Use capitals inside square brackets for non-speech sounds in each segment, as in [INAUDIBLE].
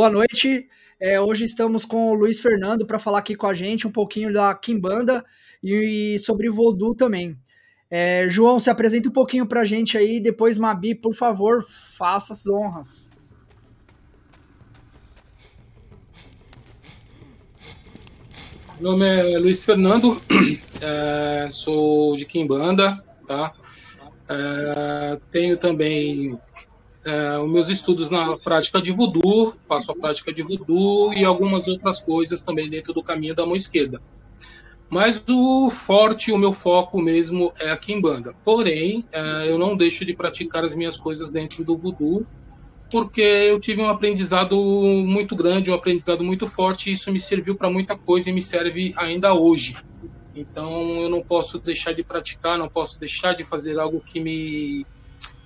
Boa noite. É, hoje estamos com o Luiz Fernando para falar aqui com a gente um pouquinho da Kimbanda e, e sobre Voodoo também. É, João, se apresenta um pouquinho para a gente aí, depois Mabi, por favor, faça as honras. Meu nome é Luiz Fernando, [CLEARS THROAT] é, sou de Kimbanda, tá? É, tenho também é, os meus estudos na prática de voodoo, faço a prática de voodoo e algumas outras coisas também dentro do caminho da mão esquerda. Mas o forte, o meu foco mesmo é a Kimbanda. Porém, é, eu não deixo de praticar as minhas coisas dentro do voodoo, porque eu tive um aprendizado muito grande, um aprendizado muito forte, e isso me serviu para muita coisa e me serve ainda hoje. Então, eu não posso deixar de praticar, não posso deixar de fazer algo que me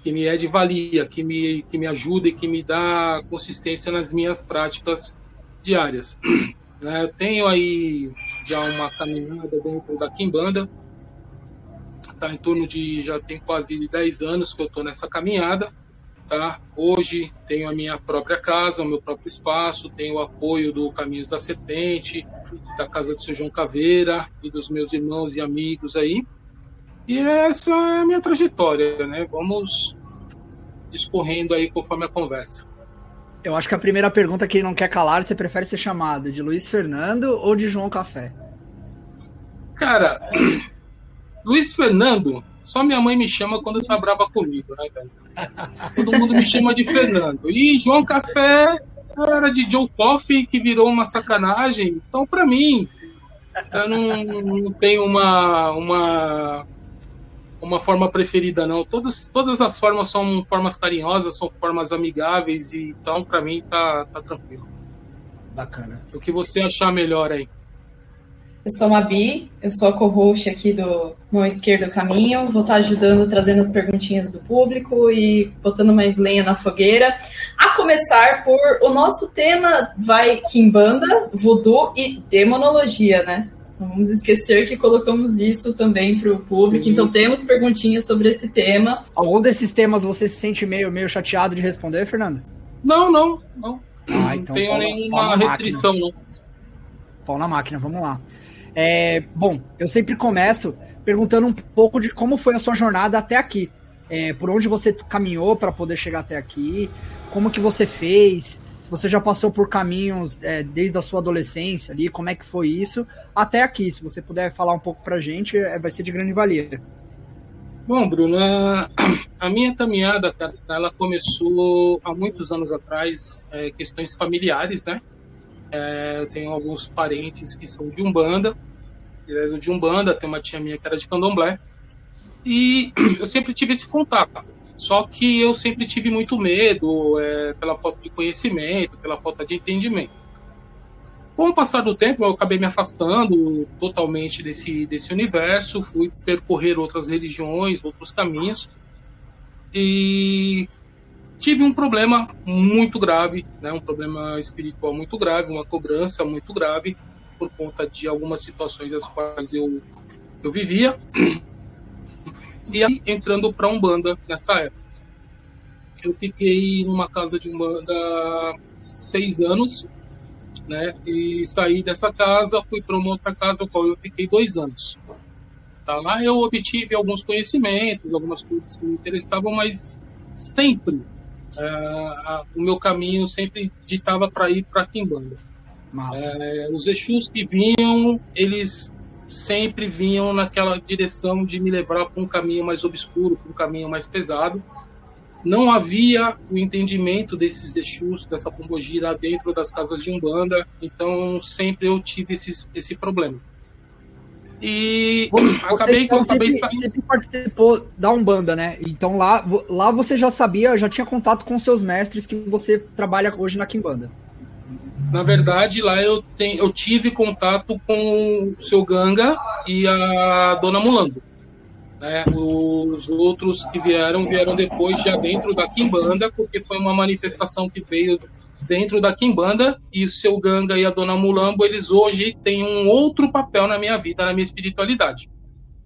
que me é de valia, que me, que me ajuda e que me dá consistência nas minhas práticas diárias. [CLEARS THROAT] Né, eu tenho aí já uma caminhada dentro da Kimbanda, tá em torno de, já tem quase 10 anos que eu estou nessa caminhada, tá? Hoje tenho a minha própria casa, o meu próprio espaço, tenho o apoio do Caminhos da Serpente, da Casa do Seu João Caveira e dos meus irmãos e amigos aí, e essa é a minha trajetória, né? Vamos discorrendo aí conforme a conversa. Eu acho que a primeira pergunta que ele não quer calar, você prefere ser chamado de Luiz Fernando ou de João Café? Cara, [CLEARS THROAT] Luiz Fernando, só minha mãe me chama quando tá brava comigo, né, velho? Todo mundo me chama de Fernando. E João Café era de Joe Coffee, que virou uma sacanagem. Então, para mim, eu não, não tenho uma, uma uma forma preferida, não. Todas, todas as formas são formas carinhosas, são formas amigáveis, e então, para mim, tá, tá tranquilo. Bacana. O que você achar melhor aí? Eu sou uma Bi, eu sou a co-host aqui do Mão Esquerdo Caminho, vou estar ajudando, trazendo as perguntinhas do público e botando mais lenha na fogueira. A começar por o nosso tema vai Kimbanda, Voodoo e Demonologia, né? Não vamos esquecer que colocamos isso também para o público, sim, então sim. temos perguntinhas sobre esse tema. Algum desses temas você se sente meio, meio chateado de responder, Fernando? Não, não, não. Ah, então, não tenho nenhuma restrição, máquina. não. Pau na máquina, vamos lá. É, bom, eu sempre começo perguntando um pouco de como foi a sua jornada até aqui. É, por onde você caminhou para poder chegar até aqui, como que você fez, você já passou por caminhos é, desde a sua adolescência ali, como é que foi isso, até aqui. Se você puder falar um pouco pra gente, é, vai ser de grande valia. Bom, Bruno, a [CLEARS THROAT] minha caminhada, cara, ela começou há muitos anos atrás, é, questões familiares, né? É, eu tenho alguns parentes que são de Umbanda, de Umbanda, tem uma tia minha que era de Candomblé, e [CLEARS THROAT] eu sempre tive esse contato. Só que eu sempre tive muito medo é, pela falta de conhecimento, pela falta de entendimento. Com o passar do tempo, eu acabei me afastando totalmente desse, desse universo, fui percorrer outras religiões, outros caminhos, e tive um problema muito grave, né, um problema espiritual muito grave, uma cobrança muito grave, por conta de algumas situações as quais eu, eu vivia e aí, entrando para Umbanda nessa época. Eu fiquei numa casa de Umbanda seis anos, né? E saí dessa casa, fui para uma outra casa, qual eu fiquei dois anos. Tá? Lá eu obtive alguns conhecimentos, algumas coisas que me interessavam, mas sempre uh, o meu caminho sempre ditava para ir para Quimbanda. Uh, os Exus que vinham, eles sempre vinham naquela direção de me levar para um caminho mais obscuro, para um caminho mais pesado. Não havia o entendimento desses Exus, dessa pombogira dentro das casas de Umbanda, então sempre eu tive esse, esse problema. E você, [CLEARS THROAT] acabei eu acabei sempre, saindo. sempre participou da Umbanda, né? Então lá, lá você já sabia, já tinha contato com seus mestres que você trabalha hoje na Kimbanda. Na verdade, lá eu, tenho, eu tive contato com o seu Ganga e a Dona Mulambo. É, os outros que vieram, vieram depois, já dentro da Kimbanda, porque foi uma manifestação que veio dentro da Kimbanda, e o seu Ganga e a Dona Mulambo, eles hoje têm um outro papel na minha vida, na minha espiritualidade.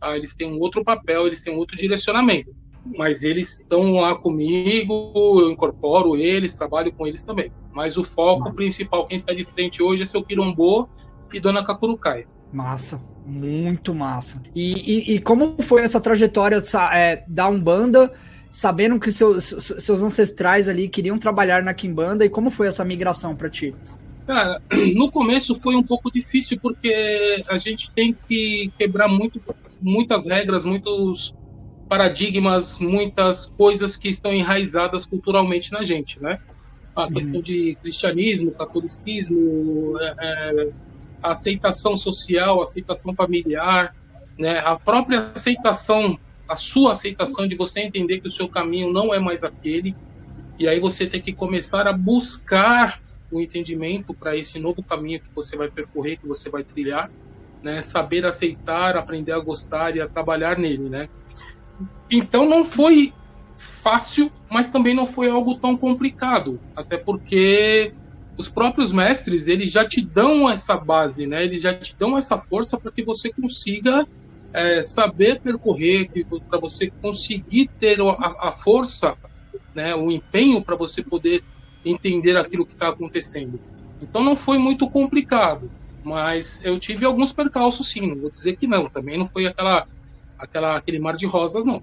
Ah, eles têm um outro papel, eles têm um outro direcionamento. Mas eles estão lá comigo, eu incorporo eles, trabalho com eles também. Mas o foco principal, quem está de frente hoje é seu Quirombô e Dona Cacurucaia. Massa, muito massa. E, e, e como foi essa trajetória é, da Umbanda, sabendo que seus, seus ancestrais ali queriam trabalhar na Kimbanda, e como foi essa migração para ti? Cara, [CLEARS THROAT] no começo foi um pouco difícil, porque a gente tem que quebrar muito, muitas regras, muitos paradigmas, muitas coisas que estão enraizadas culturalmente na gente, né? A uhum. questão de cristianismo, catolicismo, é, é, aceitação social, aceitação familiar, né? A própria aceitação, a sua aceitação de você entender que o seu caminho não é mais aquele, e aí você tem que começar a buscar o entendimento para esse novo caminho que você vai percorrer, que você vai trilhar, né? Saber aceitar, aprender a gostar e a trabalhar nele, né? Então não foi fácil, mas também não foi algo tão complicado, até porque os próprios mestres eles já te dão essa base, né? Eles já te dão essa força para que você consiga é, saber percorrer, para você conseguir ter a, a, força, né? O empenho para você poder entender aquilo que está acontecendo. Então não foi muito complicado, mas eu tive alguns percalços sim. Não vou dizer que não. Também não foi aquela, aquela aquele mar de rosas não.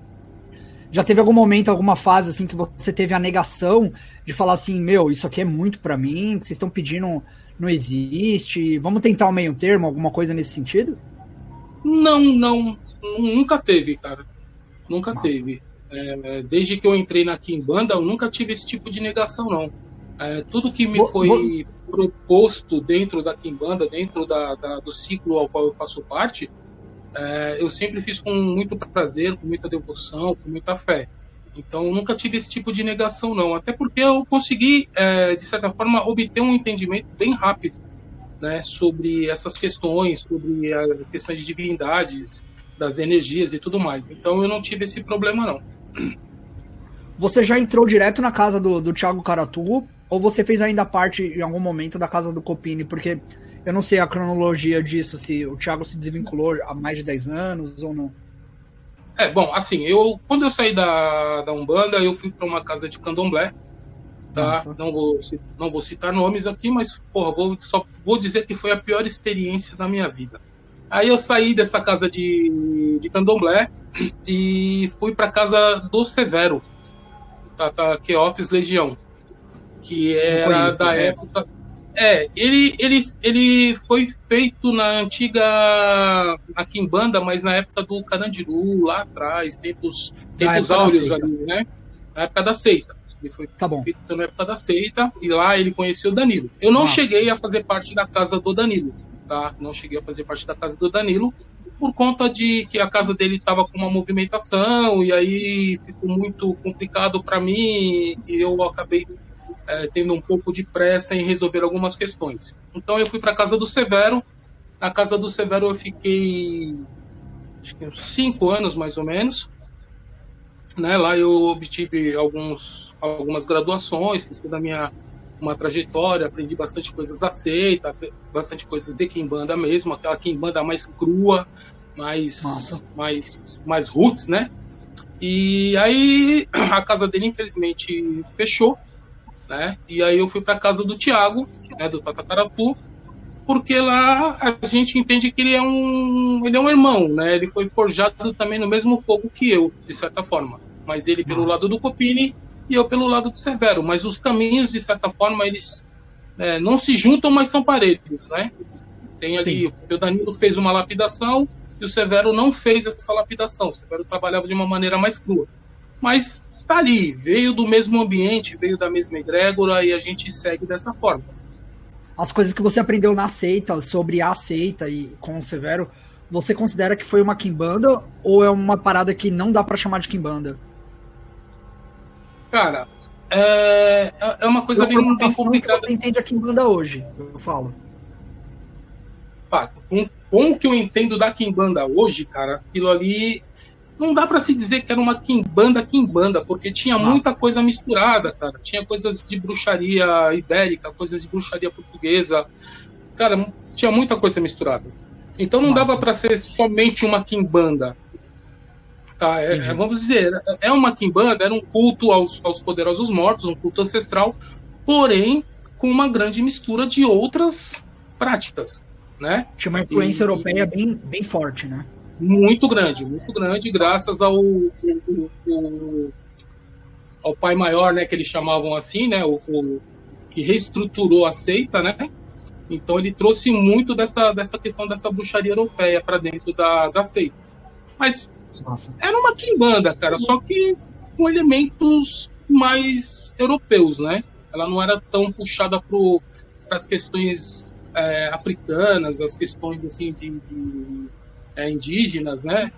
Já teve algum momento, alguma fase assim que você teve a negação de falar assim, meu, isso aqui é muito para mim, que vocês estão pedindo não existe, vamos tentar um meio termo, alguma coisa nesse sentido? Não, não, nunca teve, cara, nunca Nossa. teve. É, desde que eu entrei na Kimbanda, eu nunca tive esse tipo de negação, não. É, tudo que me vou, foi vou... proposto dentro da Kimbanda, dentro da, da, do ciclo ao qual eu faço parte, é, eu sempre fiz com muito prazer, com muita devoção, com muita fé. Então, nunca tive esse tipo de negação, não. Até porque eu consegui, é, de certa forma, obter um entendimento bem rápido né, sobre essas questões, sobre a questões de divindades, das energias e tudo mais. Então, eu não tive esse problema, não. Você já entrou direto na casa do, do Thiago Caratu? Ou você fez ainda parte, em algum momento, da casa do Copini? Porque eu não sei a cronologia disso, se o Thiago se desvinculou há mais de 10 anos ou não. É, bom, assim, eu quando eu saí da, da Umbanda, eu fui para uma casa de candomblé, tá? Não vou, não vou citar nomes aqui, mas, porra, vou, só vou dizer que foi a pior experiência da minha vida. Aí eu saí dessa casa de, de candomblé e fui para casa do Severo, tá, tá, que é Office Legião, que era conheço, da é. época é, ele, ele, ele foi feito na antiga Aquimbanda, mas na época do Carandiru, lá atrás, tempos, tempos áureos ali, né? Na época da seita. Ele foi tá bom. feito na época da seita e lá ele conheceu o Danilo. Eu não Nossa. cheguei a fazer parte da casa do Danilo, tá? Não cheguei a fazer parte da casa do Danilo por conta de que a casa dele estava com uma movimentação e aí ficou muito complicado para mim e eu acabei é, tendo um pouco de pressa em resolver algumas questões. Então eu fui para a casa do Severo. Na casa do Severo eu fiquei acho que uns cinco anos mais ou menos. Né? Lá eu obtive alguns, algumas graduações, fiz toda a minha uma trajetória, aprendi bastante coisas da seita, bastante coisas de Kimbanda mesmo, aquela Kimbanda mais crua, mais, mais, mais roots, né? E aí [CLEARS THROAT] a casa dele infelizmente fechou né? E aí eu fui para casa do Tiago, né, do Tatacaratu, porque lá a gente entende que ele é um ele é um irmão, né? Ele foi forjado também no mesmo fogo que eu, de certa forma. Mas ele pelo lado do Copini e eu pelo lado do Severo. Mas os caminhos, de certa forma, eles é, não se juntam, mas são parelhos, né? Tem ali, Sim. o Danilo fez uma lapidação e o Severo não fez essa lapidação. O Severo trabalhava de uma maneira mais crua. Mas tá ali, veio do mesmo ambiente, veio da mesma egrégora e a gente segue dessa forma. As coisas que você aprendeu na seita, sobre a seita e com o Severo, você considera que foi uma Kimbanda ou é uma parada que não dá para chamar de Kimbanda? Cara, é, é uma coisa bem, bem complicada. Você entende a Kimbanda hoje, eu falo. Com, com o que eu entendo da Kimbanda hoje, cara, aquilo ali não dá para se dizer que era uma quimbanda quimbanda, porque tinha muita coisa misturada, cara. Tinha coisas de bruxaria ibérica, coisas de bruxaria portuguesa. Cara, tinha muita coisa misturada. Então não Nossa. dava para ser somente uma quimbanda. Tá, é, é, vamos dizer, é uma quimbanda, era um culto aos, aos poderosos mortos, um culto ancestral, porém com uma grande mistura de outras práticas, né? Tinha uma influência e, europeia bem, bem forte, né? Muito grande, muito grande, graças ao, ao, ao, ao pai maior, né, que eles chamavam assim, né, o, o, que reestruturou a seita, né? Então ele trouxe muito dessa, dessa questão dessa bruxaria europeia para dentro da, da seita. Mas Nossa. era uma quimbanda, cara, só que com elementos mais europeus, né? Ela não era tão puxada para as questões é, africanas, as questões assim de, de é, indígenas, né?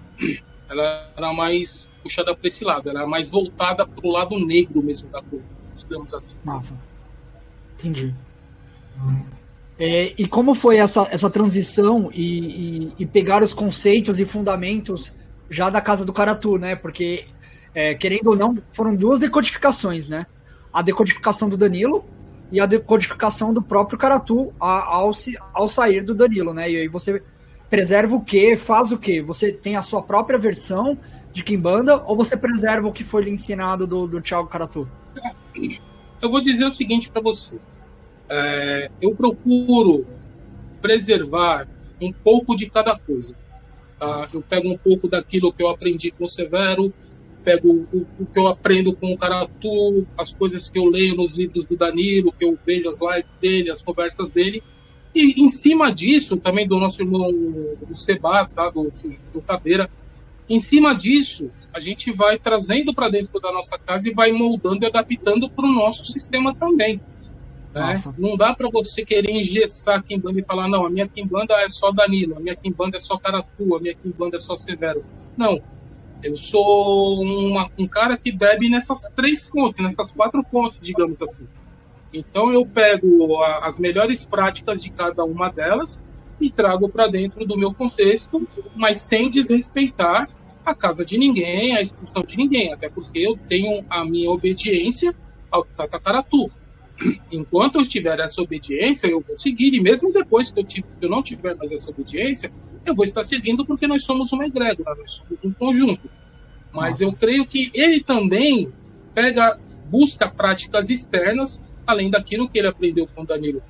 Ela era mais puxada para esse lado, ela era mais voltada para o lado negro mesmo da coisa, digamos assim. Massa. Entendi. É, e como foi essa, essa transição e, e, e, pegar os conceitos e fundamentos já da Casa do Caratu, né? Porque, é, querendo ou não, foram duas decodificações, né? A decodificação do Danilo e a decodificação do próprio Caratu ao, ao sair do Danilo, né? E aí você preserva o quê? Faz o quê? Você tem a sua própria versão de Kimbanda ou você preserva o que foi lhe ensinado do, do Thiago Caratu? Eu vou dizer o seguinte para você. É, eu procuro preservar um pouco de cada coisa. Tá? Eu pego um pouco daquilo que eu aprendi com o Severo, pego o, o, que eu aprendo com o Caratu, as coisas que eu leio nos livros do Danilo, que eu vejo as lives dele, as conversas dele, e em cima disso, também do nosso irmão do Seba, tá? do, do Cadeira, em cima disso, a gente vai trazendo para dentro da nossa casa e vai moldando e adaptando para o nosso sistema também. Né? Não dá para você querer engessar a Kimbanda e falar, não, a minha Kimbanda é só Danilo, a minha Kimbanda é só Caratu, a minha Kimbanda é só Severo. Não, eu sou uma, um cara que bebe nessas três fontes, nessas quatro fontes, digamos assim. Então eu pego a, as melhores práticas de cada uma delas e trago para dentro do meu contexto, mas sem desrespeitar a casa de ninguém, a expulsão de ninguém, até porque eu tenho a minha obediência ao Tatacaratu. Enquanto eu tiver essa obediência, eu vou seguir, e mesmo depois que eu, que eu não tiver mais essa obediência, eu vou estar seguindo porque nós somos uma egrégora, nós somos um conjunto. Mas Nossa. eu creio que ele também pega, busca práticas externas, além daquilo que ele aprendeu com Danilo.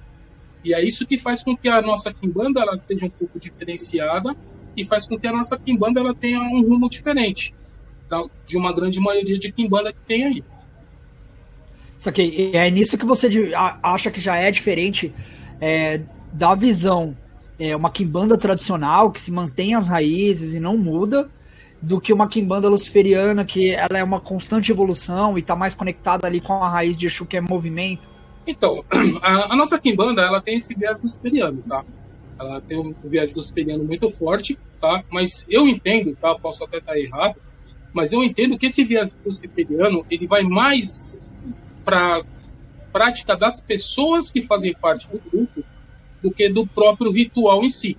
E é isso que faz com que a nossa Kimbanda ela seja um pouco diferenciada e faz com que a nossa Kimbanda ela tenha um rumo diferente de uma grande maioria de Kimbanda que tem aí. Isso aqui, é nisso que você acha que já é diferente é, da visão é, uma quimbanda tradicional que se mantém as raízes e não muda, do que uma quimbanda luciferiana que ela é uma constante evolução e está mais conectada ali com a raiz de Exu que é movimento? Então, [CLEARS THROAT] a, a nossa quimbanda ela tem esse viés luciferiano, tá? Ela tem um viés luciferiano muito forte, tá? Mas eu entendo, tá? Posso até estar errado, mas eu entendo que esse viés luciferiano ele vai mais para prática das pessoas que fazem parte do grupo do que do próprio ritual em si,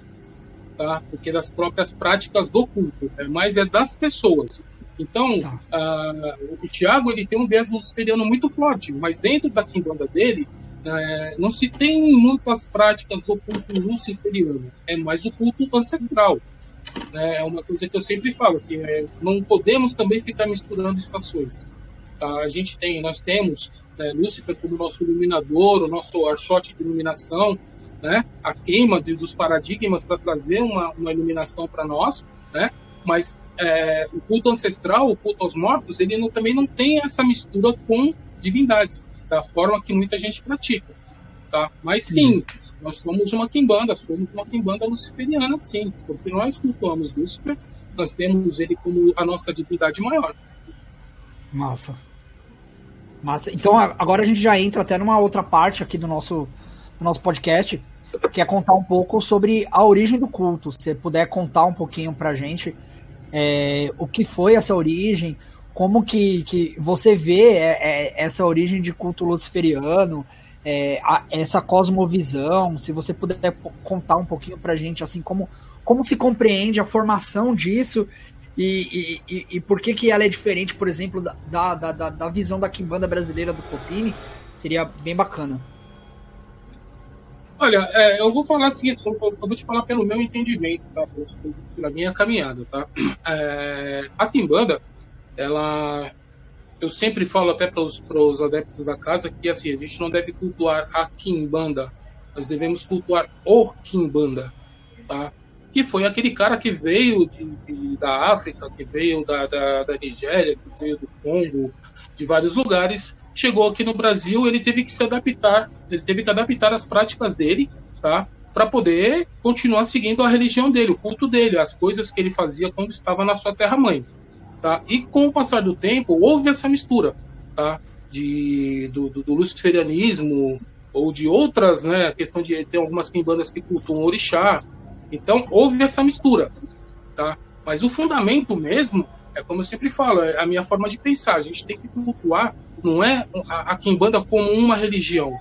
tá? Porque das próprias práticas do culto, é mais é das pessoas. Então, tá. uh, o Tiago ele tem um viés luciferiano muito forte, mas dentro da quimbanda dele uh, não se tem muitas práticas do culto luciferiano, é mais o culto ancestral. Né? É uma coisa que eu sempre falo, assim, é, não podemos também ficar misturando estações. Tá? A gente tem, nós temos né, Lúcifer como nosso iluminador, o nosso archote de iluminação, né, a queima de, dos paradigmas para trazer uma, uma iluminação para nós, né, mas é, o culto ancestral, o culto aos mortos, ele não, também não tem essa mistura com divindades, da forma que muita gente pratica. Tá? Mas sim, nós somos uma quimbanda, somos uma quimbanda luciferiana, sim, porque nós cultuamos Lúcifer, nós temos ele como a nossa divindade maior. Massa. Massa. Então agora a gente já entra até numa outra parte aqui do nosso no nosso podcast, que é contar um pouco sobre a origem do culto. Se puder contar um pouquinho pra gente é, o que foi essa origem, como que, que você vê é, é, essa origem de culto luciferiano, é, a, essa cosmovisão, se você puder contar um pouquinho pra gente, assim, como, como se compreende a formação disso e, e, e, e por que, que ela é diferente, por exemplo, da, da, da, da visão da Kimbanda brasileira do Copini, seria bem bacana. Olha, é, eu vou falar assim, eu, eu, vou te falar pelo meu entendimento, tá? Pela minha caminhada, tá? É, a Kimbanda, ela. Eu sempre falo até para os adeptos da casa que assim, a gente não deve cultuar a Kimbanda, nós devemos cultuar o Kimbanda, tá? Que foi aquele cara que veio de, de, da África, que veio da, da, da Nigéria, que veio do Congo, de vários lugares, chegou aqui no Brasil, ele teve que se adaptar, ele teve que adaptar as práticas dele, tá? Para poder continuar seguindo a religião dele, o culto dele, as coisas que ele fazia quando estava na sua terra-mãe, tá? E com o passar do tempo, houve essa mistura, tá? De, do, do, do luciferianismo ou de outras, né? A questão de ter algumas quimbandas que cultuam orixá. Então, houve essa mistura, tá? Mas o fundamento mesmo é como eu sempre falo, é a minha forma de pensar. A gente tem que cultuar não é a, Kimbanda como uma religião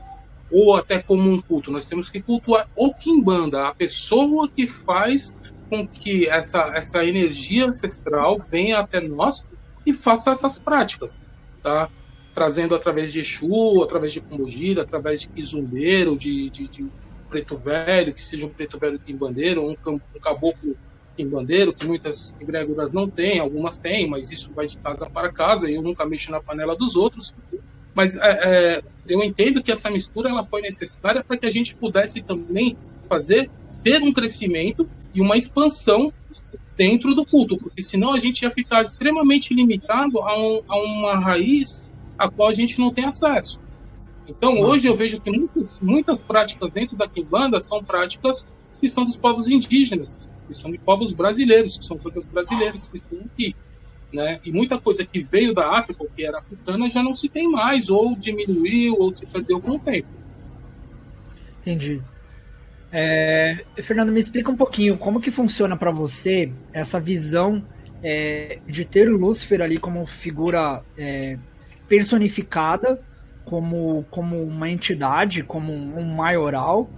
ou até como um culto. Nós temos que cultuar o Kimbanda, a pessoa que faz com que essa, essa energia ancestral venha até nós e faça essas práticas, tá? Trazendo através de Exu, através de Pombogira, através de Kizumbeiro, de, de, de, Preto Velho, que seja um Preto Velho Kimbandeiro, um, um caboclo Kimbandeiro, que muitas egrégoras não têm, algumas têm, mas isso vai de casa para casa, e eu nunca mexo na panela dos outros. Mas é, é, eu entendo que essa mistura ela foi necessária para que a gente pudesse também fazer, ter um crescimento e uma expansão dentro do culto, porque senão a gente ia ficar extremamente limitado a, um, a uma raiz a qual a gente não tem acesso. Então, Nossa. hoje eu vejo que muitas, muitas práticas dentro da Kimbanda são práticas que são dos povos indígenas que são de povos brasileiros, que são coisas brasileiras que estão aqui. Né? E muita coisa que veio da África, que era africana, já não se tem mais, ou diminuiu, ou se perdeu com o tempo. Entendi. É, Fernando, me explica um pouquinho como que funciona para você essa visão é, de ter o Lúcifer ali como figura é, personificada, como, como uma entidade, como um maioral,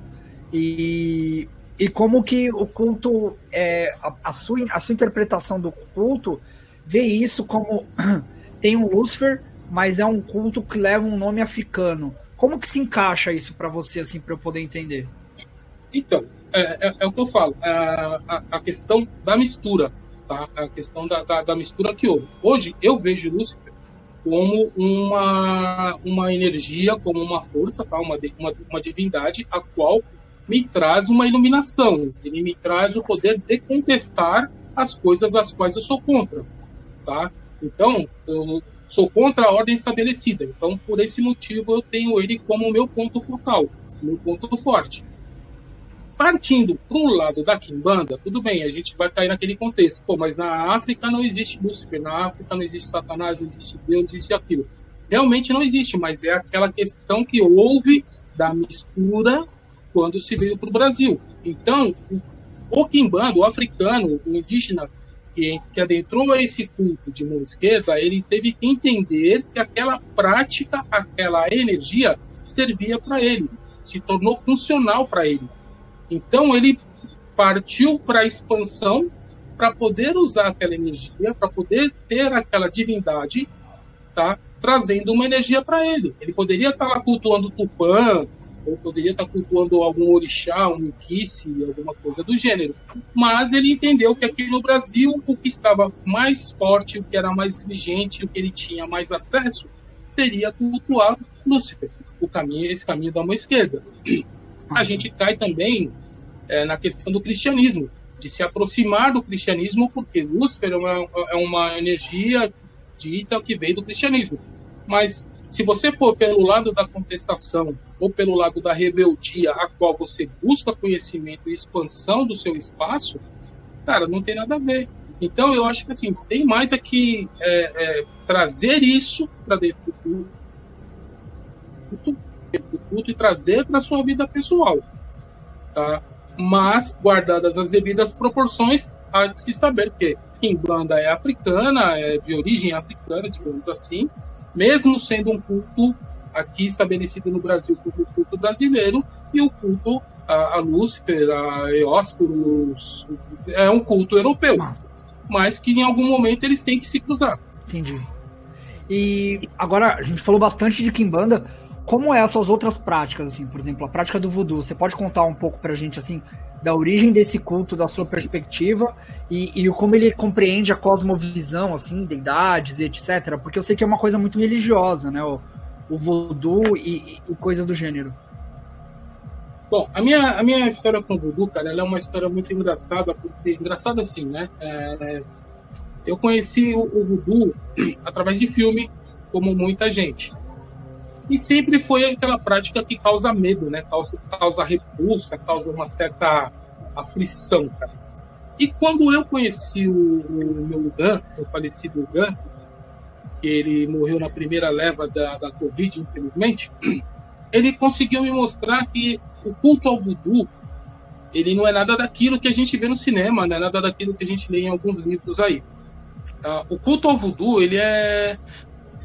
e e como que o culto, é, a, a, sua, a sua interpretação do culto vê isso como [CLEARS THROAT] tem um Lúcifer, mas é um culto que leva um nome africano. Como que se encaixa isso para você, assim, para eu poder entender? Então, é, é, é, o que eu falo, é a, a, questão da mistura, tá? A questão da, da, da mistura que houve. Hoje, eu vejo Lúcifer como uma, uma energia, como uma força, tá? uma, uma, uma divindade, a qual me traz uma iluminação, ele me traz o poder de contestar as coisas às quais eu sou contra, tá? Então, eu sou contra a ordem estabelecida. Então, por esse motivo, eu tenho ele como meu ponto focal, meu ponto forte. Partindo para o lado da Kimbanda, tudo bem, a gente vai cair naquele contexto. Pô, mas na África não existe Lúcifer, na África não existe Satanás, não existe Deus, não existe aquilo. Realmente não existe, mas é aquela questão que houve da mistura quando se veio para o Brasil. Então, o quimbando, o africano, o indígena que, que adentrou a esse culto de mão esquerda, ele teve que entender que aquela prática, aquela energia servia para ele, se tornou funcional para ele. Então, ele partiu para a expansão para poder usar aquela energia, para poder ter aquela divindade, tá? trazendo uma energia para ele. Ele poderia estar lá cultuando Tupã, ou poderia estar cultuando algum orixá, um miquice, alguma coisa do gênero. Mas ele entendeu que aqui no Brasil, o que estava mais forte, o que era mais vigente, o que ele tinha mais acesso, seria cultuar Lúcifer, o caminho, esse caminho da mão esquerda. A gente cai também é, na questão do cristianismo, de se aproximar do cristianismo, porque Lúcifer é uma, é uma energia dita que veio do cristianismo. Mas se você for pelo lado da contestação ou pelo lado da rebeldia, a qual você busca conhecimento e expansão do seu espaço, cara, não tem nada a ver. Então, eu acho que assim, tem mais aqui é, é, trazer isso para dentro do culto, do culto e trazer para sua vida pessoal. Tá? Mas, guardadas as devidas proporções, há de se saber que Kimbanda é africana, é de origem africana, digamos assim, mesmo sendo um culto aqui estabelecido no Brasil como culto brasileiro, e o culto a, a Lúcifer, a Eóscuros, é um culto europeu, mas que em algum momento eles têm que se cruzar. Entendi. E agora, a gente falou bastante de Kimbanda. como é as suas outras práticas, assim, por exemplo, a prática do voodoo, você pode contar um pouco pra gente, assim, da origem desse culto, da sua perspectiva, e, e como ele compreende a cosmovisão, assim, deidades e etc, porque eu sei que é uma coisa muito religiosa, né, o, o voodoo e, e coisas do gênero. Bom, a minha, a minha história com o voodoo, cara, ela é uma história muito engraçada, porque, engraçada assim, né, é, eu conheci o, o voodoo [CLEARS THROAT] através de filme, como muita gente. E sempre foi aquela prática que causa medo, né? Causa, causa repulsa, causa uma certa aflição, cara. E quando eu conheci o, o meu Lugan, o falecido Lugan, que ele morreu na primeira leva da, da Covid, infelizmente, [CLEARS THROAT] ele conseguiu me mostrar que o culto ao voodoo ele não é nada daquilo que a gente vê no cinema, não é nada daquilo que a gente lê em alguns livros aí. Uh, o culto ao voodoo ele é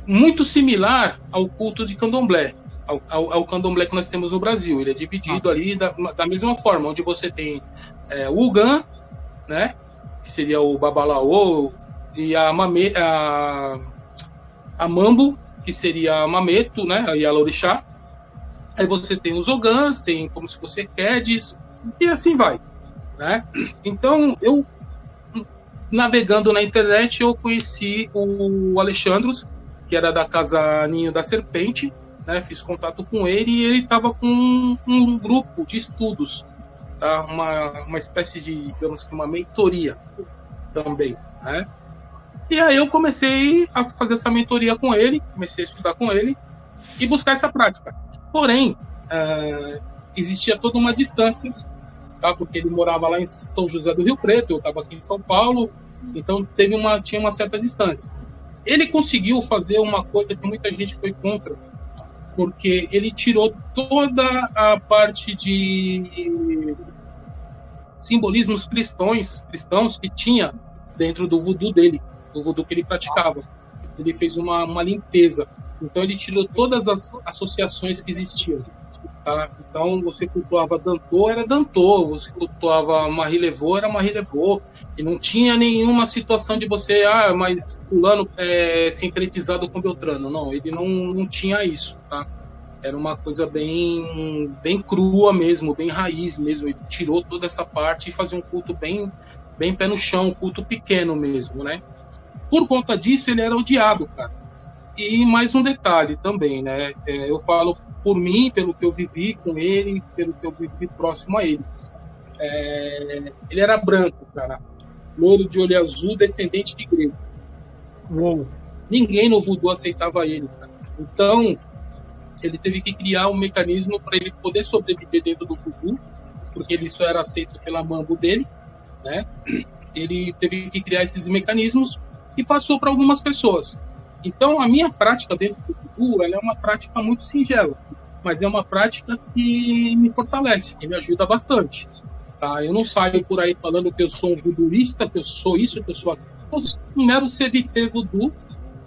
muito similar ao culto de candomblé, ao, ao, ao, candomblé que nós temos no Brasil. Ele é dividido ah. ali da, da, mesma forma, onde você tem é, o Ugan, né, que seria o Babalaô, e a, Mame, a, a Mambo, que seria a Mameto, né, e a Lorixá. Aí você tem os Ogãs, tem como se fosse Quedes, e assim vai. Né? Então, eu navegando na internet, eu conheci o Alexandros, que era da Casa Ninho da Serpente, né? Fiz contato com ele e ele estava com um, um, grupo de estudos, tá? Uma, uma espécie de, digamos que uma mentoria também, né? E aí eu comecei a fazer essa mentoria com ele, comecei a estudar com ele e buscar essa prática. Porém, é, existia toda uma distância, tá? Porque ele morava lá em São José do Rio Preto, eu estava aqui em São Paulo, então teve uma tinha uma certa distância. Ele conseguiu fazer uma coisa que muita gente foi contra, porque ele tirou toda a parte de simbolismos cristãos, cristãos que tinha dentro do voodoo dele, do voodoo que ele praticava. Ele fez uma, uma limpeza. Então ele tirou todas as associações que existiam. Tá? Então você cultuava Dantô, era Dantô, você cultuava Marilevô, era Marilevô. E não tinha nenhuma situação de você, ah, mas fulano é sincretizado com Beltrano. Não, ele não, não tinha isso, tá? Era uma coisa bem, bem crua mesmo, bem raiz mesmo. Ele tirou toda essa parte e fazia um culto bem, bem pé no chão, um culto pequeno mesmo, né? Por conta disso, ele era odiado, cara. E mais um detalhe também, né? É, eu falo por mim, pelo que eu vivi com ele, pelo que eu vivi próximo a ele. É, ele era branco, cara louro de olho azul, descendente de grego. Uou. Ninguém no voodoo aceitava ele. Cara. Então, ele teve que criar um mecanismo para ele poder sobreviver dentro do voodoo, porque ele só era aceito pela mambo dele, né? Ele teve que criar esses mecanismos e passou para algumas pessoas. Então, a minha prática dentro do voodoo, ela é uma prática muito singela, mas é uma prática que me fortalece, que me ajuda bastante. Tá? Eu não saio por aí falando que eu sou um voodooista, que eu sou isso, que eu sou aquilo. Eu sou um mero CVT voodoo,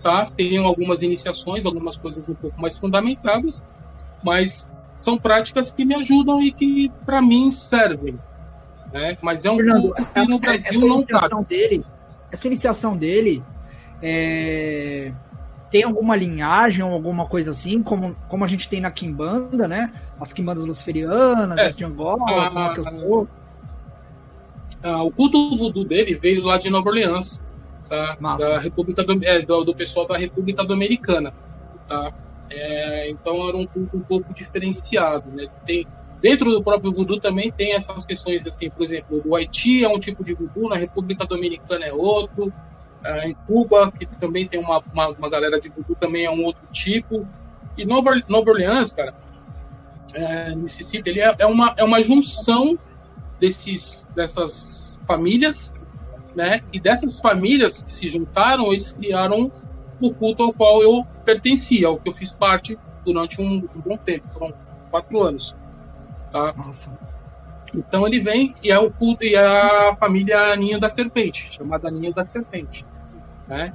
tá? Tenho algumas iniciações, algumas coisas um pouco mais fundamentadas, mas são práticas que me ajudam e que para mim servem. Né? Mas é um Fernando, que no Brasil não cabe. Dele, essa iniciação dele é, tem alguma linhagem ou alguma coisa assim, como, como a gente tem na Kimbanda, né? As Kimbandas luciferianas, é. as de Angola, ah, que eu sou. Ah, o culto voodoo dele veio lá de Nova Orleans, tá? da República do, é, do, do, pessoal da República Dominicana. Tá? É, então era um culto um pouco diferenciado. Né? Tem, dentro do próprio voodoo também tem essas questões, assim, por exemplo, o Haiti é um tipo de voodoo, na República Dominicana é outro, é, em Cuba, que também tem uma, uma, uma, galera de voodoo, também é um outro tipo. E Nova, Nova Orleans, cara, é, Mississippi, ele é, é, uma, é uma junção desses, dessas famílias, né? E dessas famílias que se juntaram, eles criaram o culto ao qual eu pertencia, ao que eu fiz parte durante um, um bom tempo, foram quatro anos. Tá? Nossa. Então ele vem e é o culto e é a família Ninho da Serpente, chamada Ninho da Serpente, né?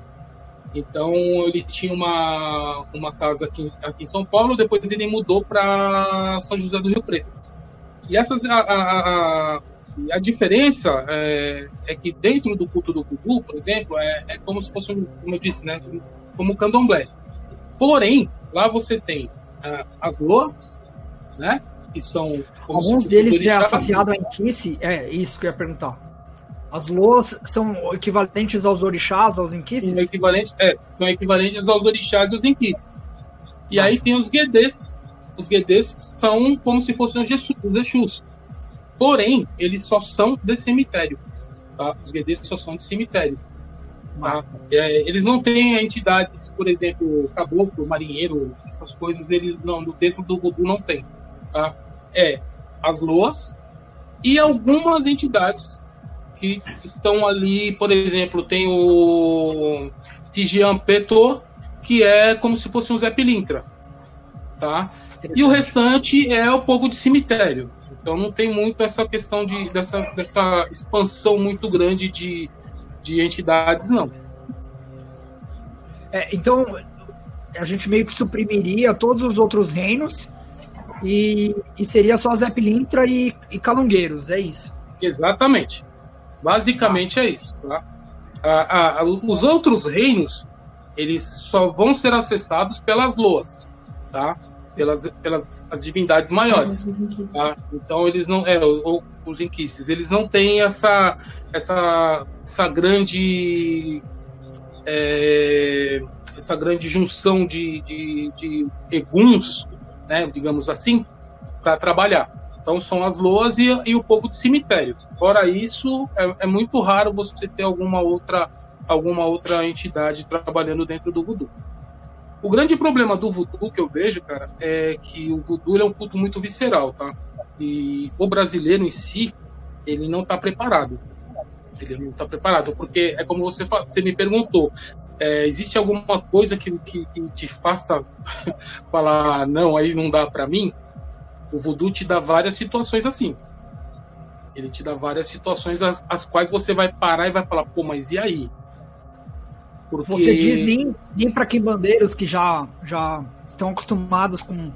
Então ele tinha uma, uma casa aqui, aqui em São Paulo, depois ele mudou para São José do Rio Preto. E essas, a, a, a diferença é, é, que dentro do culto do Kudu, por exemplo, é, é como se fosse, como eu disse, né, como o candomblé. Porém, lá você tem uh, as loas, né? Que são alguns deles é associado a Inquice, é isso que eu ia perguntar. As loas são equivalentes aos orixás, aos inquices? São equivalentes, é, são equivalentes aos orixás e aos inquices. E Nossa. aí tem os guedês. Os guedês são como se fossem os Exus. Porém, eles só são de cemitério. Tá? Os guedês só são de cemitério. Tá? É, eles não têm entidades, por exemplo, caboclo, marinheiro, essas coisas, eles não, dentro do voodoo não tem. Tá? É as loas e algumas entidades que estão ali, por exemplo, tem o Tijian Peto, que é como se fosse um Zé Pilintra. Tá? E o restante é o povo de cemitério. Então não tem muito essa questão de, dessa, dessa expansão muito grande de, de entidades, não. É, então, a gente meio que suprimiria todos os outros reinos e, e seria só Zé Pilintra e, e Calungueiros, é isso? Exatamente. Basicamente Nossa. é isso. Tá? A, a, os outros reinos, eles só vão ser acessados pelas loas, tá? Pelas, pelas as divindades maiores. Tá? Então eles não. É, ou, os inquices, eles não têm essa, essa, essa grande. É, essa grande junção de, de, de eguns, né, digamos assim, para trabalhar. Então são as loas e, e, o povo de cemitério. Fora isso, é, é, muito raro você ter alguma outra, alguma outra entidade trabalhando dentro do voodoo. O grande problema do voodoo que eu vejo, cara, é que o voodoo é um culto muito visceral, tá? E o brasileiro em si, ele não está preparado. Ele não está preparado, porque é como você, você me perguntou, é, existe alguma coisa que, que, que te faça [LAUGHS] falar, não, aí não dá para mim? O voodoo te dá várias situações assim. Ele te dá várias situações as, as quais você vai parar e vai falar, pô, mas e aí? Porque... Você diz nem, nem para quimbandeiros que já, já estão acostumados com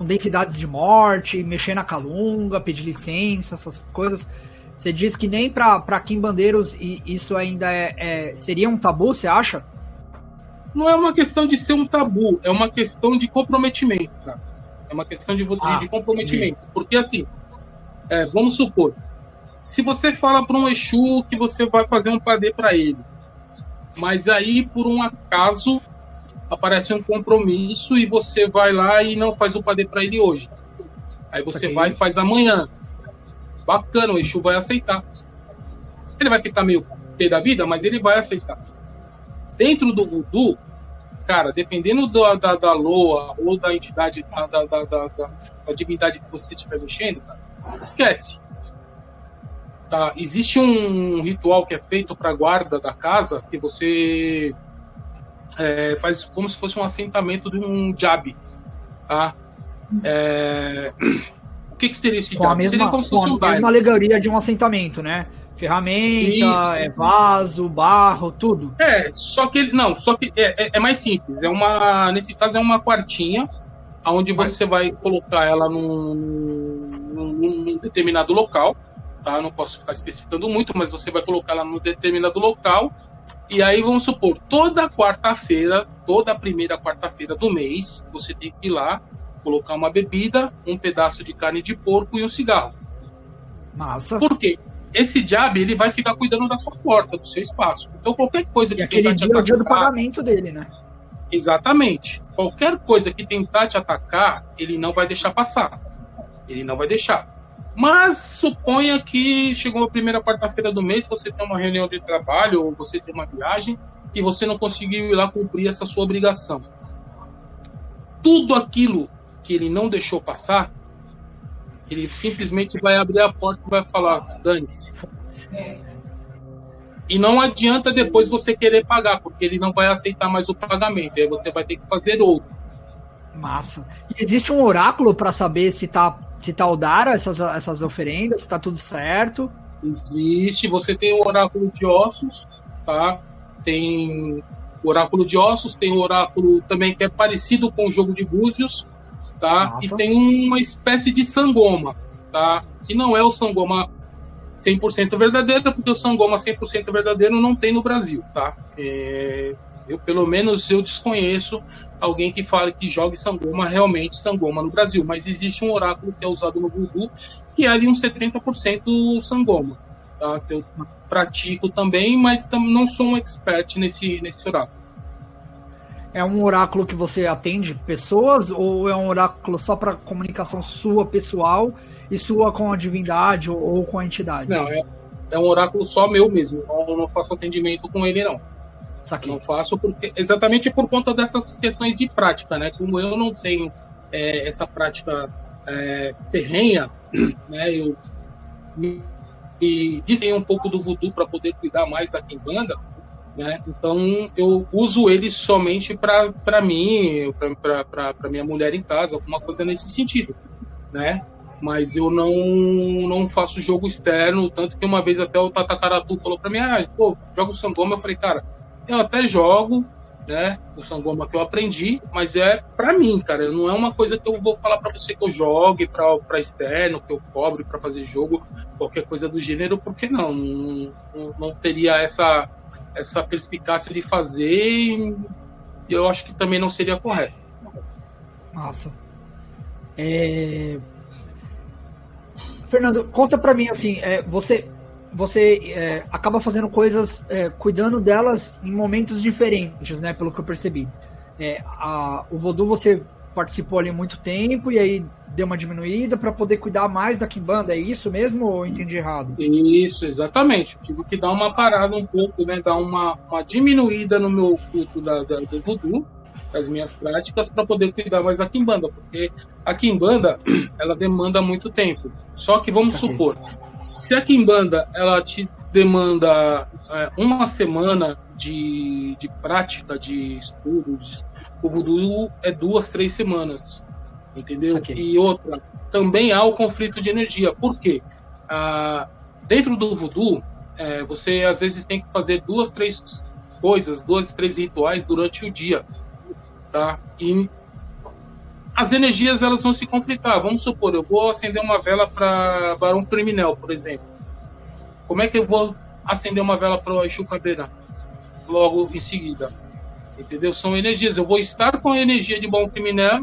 com densidades de morte, mexer na calunga, pedir licença, essas coisas. Você diz que nem para quimbandeiros isso ainda é, é, seria um tabu, você acha? Não é uma questão de ser um tabu, é uma questão de comprometimento, cara. É uma questão de, ah, de comprometimento. Entendi. Porque, assim, é, vamos supor, se você fala para um Exu que você vai fazer um padê para ele, mas aí, por um acaso, aparece um compromisso e você vai lá e não faz o padê para ele hoje. Aí você vai e faz amanhã. Bacana, o Exu vai aceitar. Ele vai ficar meio pé da vida, mas ele vai aceitar. Dentro do voodoo, cara, dependendo da, da, da loa ou da entidade, da, da, da, da, da divindade que você estiver mexendo, cara, esquece. Tá? Existe um ritual que é feito para guarda da casa que você é, faz como se fosse um assentamento de um jab. Tá? É... O que, que seria esse com jab? Mesma, seria como se fosse um a mesma alegoria de um assentamento, né? Ferramenta, é vaso, barro, tudo. É, só que ele. Não, só que é, é, é, mais simples. É uma. Nesse caso é uma quartinha onde você vai colocar ela num, num, num, determinado local. Tá? Não posso ficar especificando muito, mas você vai colocar ela num determinado local e aí vamos supor, toda quarta-feira, toda primeira quarta-feira do mês, você tem que ir lá, colocar uma bebida, um pedaço de carne de porco e um cigarro. Massa. Por quê? Esse diabo ele vai ficar cuidando da sua porta, do seu espaço. Então qualquer coisa que e aquele dia é o dia do pagamento dele, né? Exatamente. Qualquer coisa que tentar te atacar, ele não vai deixar passar. Ele não vai deixar. Mas suponha que chegou a primeira quarta-feira do mês, você tem uma reunião de trabalho ou você tem uma viagem e você não conseguiu ir lá cumprir essa sua obrigação. Tudo aquilo que ele não deixou passar, ele simplesmente vai abrir a porta e vai falar: dane-se. E não adianta depois você querer pagar, porque ele não vai aceitar mais o pagamento. Aí você vai ter que fazer outro. Massa. E existe um oráculo para saber se tá, se Odara, essas, essas oferendas, se tá tudo certo? Existe. Você tem o oráculo de ossos, tá? Tem o oráculo de ossos, tem o oráculo também que é parecido com o jogo de búzios, tá? Massa. E tem uma espécie de sangoma, tá? Que não é o sangoma 100% verdadeiro, porque o sangoma 100% verdadeiro não tem no Brasil, tá? É, Eu, pelo menos, eu desconheço alguém que fale que jogue Sangoma realmente Sangoma no Brasil, mas existe um oráculo que é usado no Voodoo, que é ali uns 70% Sangoma, tá? Que eu pratico também, mas não sou um expert nesse, nesse oráculo. É um oráculo que você atende pessoas ou é um oráculo só para comunicação sua pessoal e sua com a divindade ou, ou com a entidade? Não, é, é um oráculo só meu mesmo. Eu não faço atendimento com ele, não. Saquei. Não faço porque, exatamente por conta dessas questões de prática, né? Como eu não tenho é, essa prática é, [CLEARS THROAT] né? Eu me, me um pouco do voodoo para poder cuidar mais da quimbanda, né? Então eu uso ele somente para mim, para minha mulher em casa, alguma coisa nesse sentido, né? mas eu não não faço jogo externo, tanto que uma vez até o Tata Karatu falou para mim, ah, pô, joga o Sangoma, eu falei, cara, eu até jogo, né, o Sangoma que eu aprendi, mas é para mim, cara, não é uma coisa que eu vou falar para você que eu jogue para externo, que eu cobre para fazer jogo, qualquer coisa do gênero, porque não, não, não teria essa essa perspicácia de fazer e eu acho que também não seria correto. Nossa. É, Fernando, conta para mim assim, é, você você é, acaba fazendo coisas, é, cuidando delas em momentos diferentes, né? Pelo que eu percebi. É, a, o Voodoo você participou ali muito tempo e aí deu uma diminuída para poder cuidar mais da Kimbanda, é isso mesmo ou entendi errado? Isso, exatamente. Tive que dar uma parada um pouco, né? Dar uma, uma diminuída no meu culto da, da, do Voodoo as minhas práticas para poder cuidar mais da Kimbanda, porque a Kimbanda [CLEARS THROAT] ela demanda muito tempo. Só que vamos supor, se a Kimbanda ela te demanda é, uma semana de, de prática, de estudos, o Voodoo é duas, três semanas, entendeu? E outra, também há o conflito de energia. Por quê? Ah, dentro do Voodoo, é, você às vezes tem que fazer duas, três coisas, duas, três rituais durante o dia tá? E as energias elas vão se conflitar. Vamos supor, eu vou acender uma vela para Barão Criminal, por exemplo. Como é que eu vou acender uma vela para o Exu logo em seguida? Entendeu? São energias. Eu vou estar com a energia de Bom Criminal,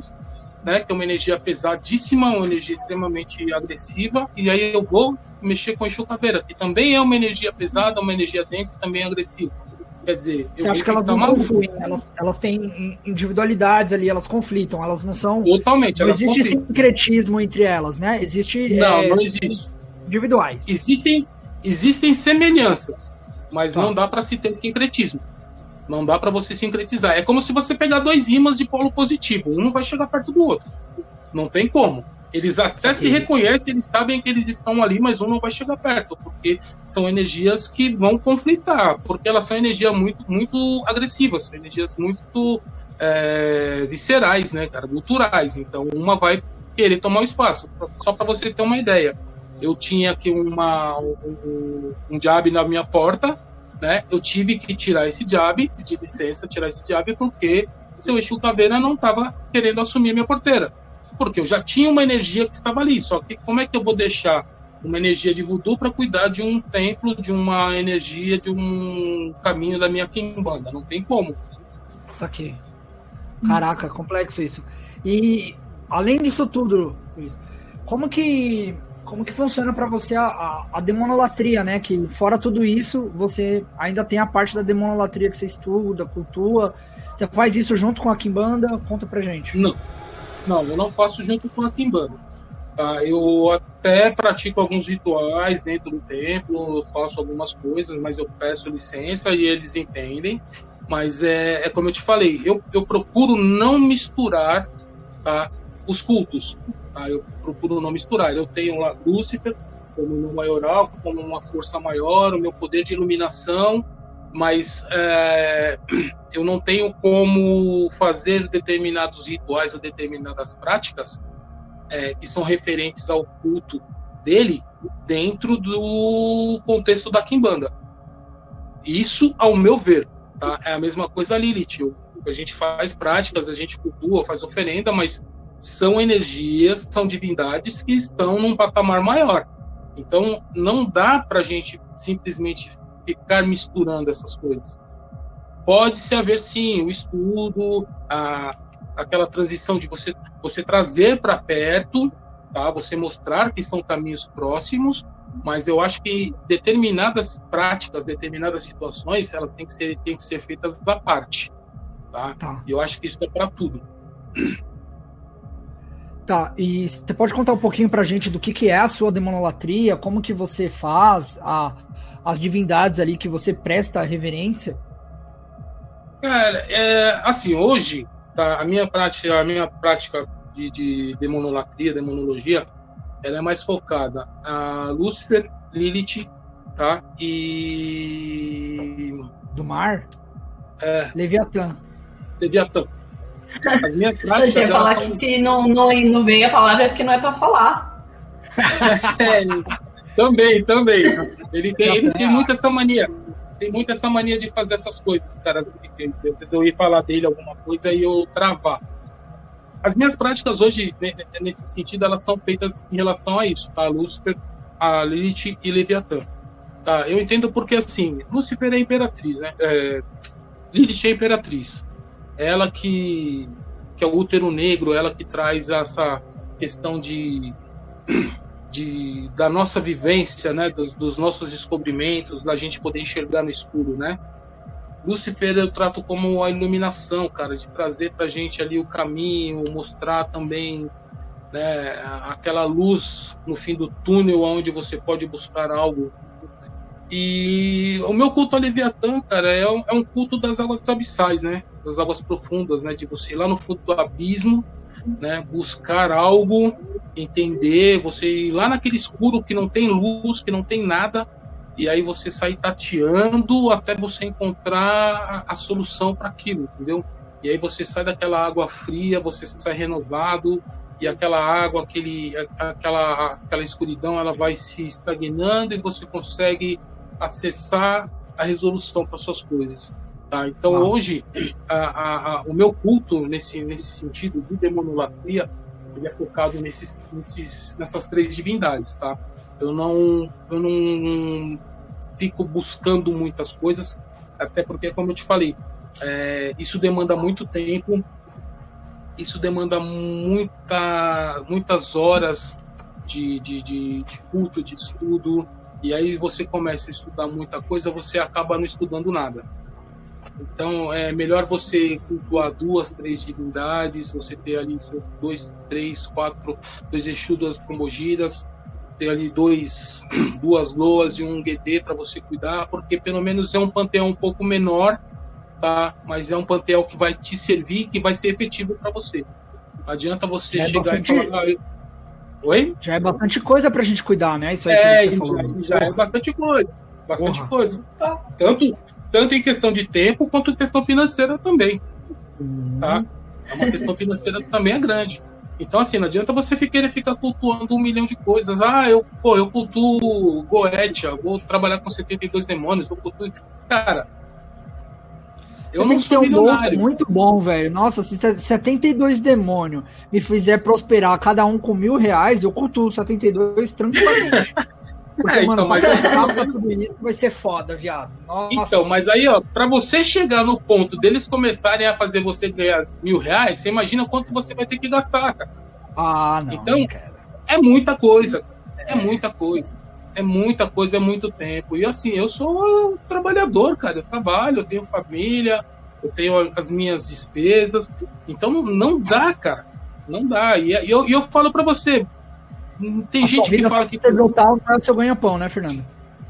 né, que é uma energia pesadíssima, uma energia extremamente agressiva, e aí eu vou mexer com a Exu que também é uma energia pesada, uma energia densa, também agressiva. Quer dizer, você acha que elas não confluem, elas, elas têm individualidades ali, elas conflitam, elas não são. Totalmente. Não existe conflitam. sincretismo entre elas, né? Existe. Não, é, não existe. Individuais. Existem, existem semelhanças, mas tá. não dá para se ter sincretismo. Não dá para você sincretizar. É como se você pegar dois ímãs de polo positivo, um não vai chegar perto do outro. Não tem como. Eles até se reconhecem, eles sabem que eles estão ali, mas um não vai chegar perto, porque são energias que vão conflitar, porque elas são energias muito, muito agressivas, são energias muito é, viscerais, né, cara, culturais. Então, uma vai querer tomar o espaço. Só para você ter uma ideia, eu tinha aqui uma, um, um jab na minha porta, né? Eu tive que tirar esse jab, pedir licença, tirar esse jab, porque seu Exu Caveira não estava querendo assumir minha porteira porque eu já tinha uma energia que estava ali. Só que como é que eu vou deixar uma energia de voodoo para cuidar de um templo, de uma energia, de um caminho da minha quimbanda? Não tem como. Isso aqui. Caraca, complexo isso. E além disso tudo, Luiz, como que como que funciona para você a, a, a, demonolatria, né? Que fora tudo isso, você ainda tem a parte da demonolatria que você estuda, cultua. Você faz isso junto com a Kimbanda? Conta pra gente. Não, não, eu não faço junto com a Kimbanda. Tá? Eu até pratico alguns rituais dentro do templo, faço algumas coisas, mas eu peço licença e eles entendem. Mas é, é como eu te falei, eu, eu procuro não misturar tá, os cultos. Tá? Eu procuro não misturar. Eu tenho lá Lúcifer como meu maioral, como uma força maior, o meu poder de iluminação, mas é, [CLEARS THROAT] eu não tenho como fazer determinados rituais ou determinadas práticas é, que são referentes ao culto dele dentro do contexto da Kimbanda. Isso, ao meu ver, tá? é a mesma coisa a Lilith. a gente faz práticas, a gente cultua, faz oferenda, mas são energias, são divindades que estão num patamar maior. Então, não dá para a gente simplesmente ficar misturando essas coisas. pode-se haver sim o estudo, a, aquela transição de você, você trazer para perto, tá? você mostrar que são caminhos próximos, mas eu acho que determinadas práticas, determinadas situações, elas têm que ser, têm que ser feitas à parte. Tá? tá. Eu acho que isso é para tudo. Tá, e você pode contar um pouquinho pra gente do que, que é a sua demonolatria, como que você faz, a, as divindades ali que você presta reverência? Cara, é, assim, hoje, tá, a minha prática, a minha prática de, de demonolatria, demonologia, ela é mais focada a Lúcifer, Lilith, tá? E... Do mar? É. Leviatã. Leviatã. As minhas [LAUGHS] práticas. Eu ia falar são... que se não, não, não vem a palavra é porque não é para falar. [LAUGHS] é, também, também. Ele tem, ele tem muito essa mania. Tem muito essa mania de fazer essas coisas, cara. Assim, às vezes eu ia falar dele alguma coisa e eu travar. As minhas práticas hoje, nesse sentido, elas são feitas em relação a isso, tá? Lúcifer, a Lilith e Leviatã. Tá? Eu entendo porque, assim, Lúcifer é imperatriz, né? É, Lilith é imperatriz ela que, que é o útero negro, ela que traz essa questão de, de da nossa vivência, né, dos, dos nossos descobrimentos, da gente poder enxergar no escuro, né? Lúcifer eu trato como a iluminação, cara, de trazer para gente ali o caminho, mostrar também né, aquela luz no fim do túnel onde você pode buscar algo e o meu culto a Leviatã, cara, é um, é um, culto das águas abissais, né? Das águas profundas, né? De você ir lá no fundo do abismo, né? Buscar algo, entender, você ir lá naquele escuro que não tem luz, que não tem nada, e aí você sair tateando até você encontrar a, a solução para aquilo, entendeu? E aí você sai daquela água fria, você sai renovado, e aquela água, aquele, aquela, aquela escuridão, ela vai se estagnando e você consegue acessar a resolução para suas coisas. Tá? Então Nossa. hoje a, a, a, o meu culto nesse, nesse sentido de demonolatria ele é focado nesses, nesses, nessas três divindades, tá? Eu não eu não fico buscando muitas coisas, até porque como eu te falei, é, isso demanda muito tempo, isso demanda muita, muitas horas de, de, de, de culto, de estudo, e aí você começa a estudar muita coisa, você acaba não estudando nada. Então é melhor você cultuar duas, três divindades, você ter ali dois, três, quatro, dois Exu, duas Pombogiras, ter ali dois, [CLEARS THROAT] duas loas e um GD para você cuidar, porque pelo menos é um panteão um pouco menor, tá? Mas é um panteão que vai te servir, que vai ser efetivo para você. Não adianta você é chegar bastante... e falar, ah, Oi? Já é bastante coisa pra gente cuidar, né? Isso aí é, que você falou. Já, já é bastante coisa. Bastante Porra. coisa. Tá. Tanto, tanto em questão de tempo quanto em questão financeira também. Uhum. Tá? É uma questão financeira também é grande. Então, assim, não adianta você querer ficar cultuando um milhão de coisas. Ah, eu, pô, eu cultuo Goetia, vou trabalhar com 72 demônios, eu cultuo. Cara, eu não sou um milionário. muito bom, velho. Nossa, se 72 demônios me fizer prosperar cada um com mil reais, eu cultuo 72 tranquilamente. [LAUGHS] Porque, é, mano, então, mas pra tudo isso vai ser foda, viado. Nossa. Então, mas aí, ó, pra você chegar no ponto deles começarem a fazer você ganhar mil reais, você imagina quanto você vai ter que gastar, cara. Ah, não. Então, é muita coisa. É muita coisa. É muita coisa, é muito tempo. E assim, eu sou um trabalhador, cara. Eu trabalho, eu tenho família, eu tenho as minhas despesas. Então não dá, cara. Não dá. E eu, eu falo para você, tem a gente que fala que. Total não é o seu ganha-pão, né, Fernando?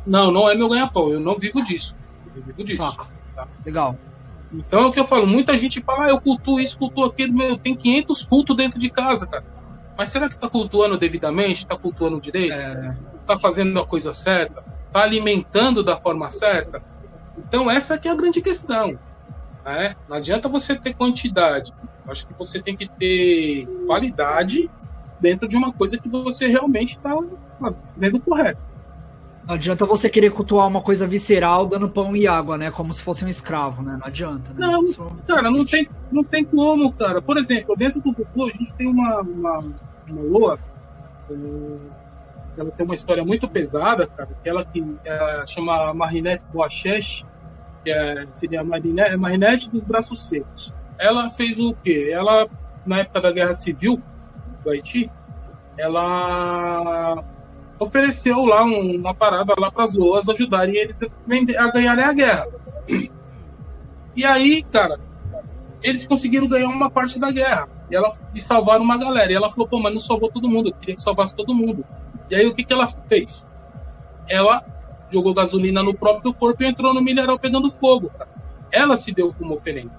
Não, não é meu ganha-pão. Eu não vivo disso. Eu vivo disso. Tá? Legal. Então é o que eu falo. Muita gente fala, ah, eu cultuo isso, cultuo aquilo. Meu, tem 500 cultos dentro de casa, cara. Mas será que está cultuando devidamente? Está cultuando direito? Está fazendo a coisa certa? Está alimentando da forma certa? Então essa que é a grande questão. Né? Não adianta você ter quantidade. Acho que você tem que ter qualidade dentro de uma coisa que você realmente está fazendo correto. Não adianta você querer cultuar uma coisa visceral dando pão e água, né? Como se fosse um escravo, né? Não adianta, né? Não, Isso... cara, não tem, não tem como, cara. Por exemplo, dentro do Cupu a gente tem uma, uma, uma loa, ela tem uma história muito pesada, cara, ela que ela chama Marinette Boacheche, que é, seria a Marinette, Marinette dos Braços Secos. Ela fez o quê? Ela, na época da Guerra Civil do Haiti, ela ofereceu lá um, uma parada lá para as loas ajudarem eles a ganharem a guerra. E aí, cara, eles conseguiram ganhar uma parte da guerra. E, ela, e salvaram uma galera. E ela falou, pô, mas não salvou todo mundo. Eu queria que salvasse todo mundo. E aí, o que, que ela fez? Ela jogou gasolina no próprio corpo e entrou no mineral pegando fogo. Cara. Ela se deu como oferenda.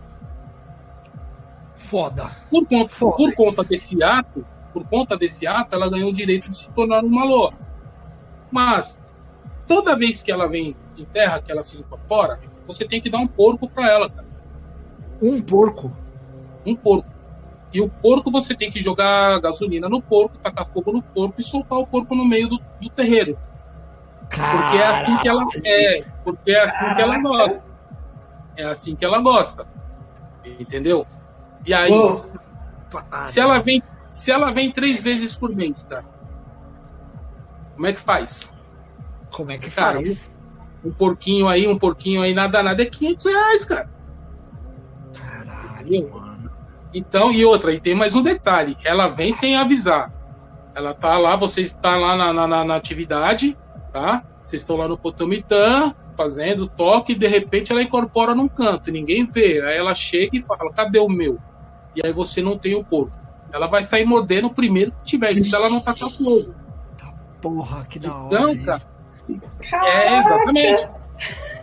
Foda. Por conta, Foda por conta desse ato, por conta desse ato, ela ganhou o direito de se tornar uma loa. Mas, toda vez que ela vem em terra, que ela se incorpora, você tem que dar um porco para ela, cara. Um porco? Um porco. E o porco você tem que jogar gasolina no porco, tacar fogo no porco e soltar o porco no meio do, do terreiro. Caralho. Porque é assim que ela é, porque é assim Caralho. que ela gosta. É assim que ela gosta. Entendeu? E aí, oh. se ela vem, se ela vem três vezes por mês, tá? Como é que faz? Como é que cara, faz? Um, um, porquinho aí, um porquinho aí, nada, nada, é 500 reais, cara. Caralho, mano. Então, e outra, e tem mais um detalhe: ela vem sem avisar. Ela tá lá, você está lá na, na, na atividade, tá? Vocês estão lá no Potomitã, fazendo toque, e de repente ela incorpora num canto, ninguém vê. Aí ela chega e fala: cadê o meu? E aí você não tem o porco. Ela vai sair mordendo o primeiro que tiver, se ela não tacar fogo. Porra, que da hora. Então, cara. É, exatamente.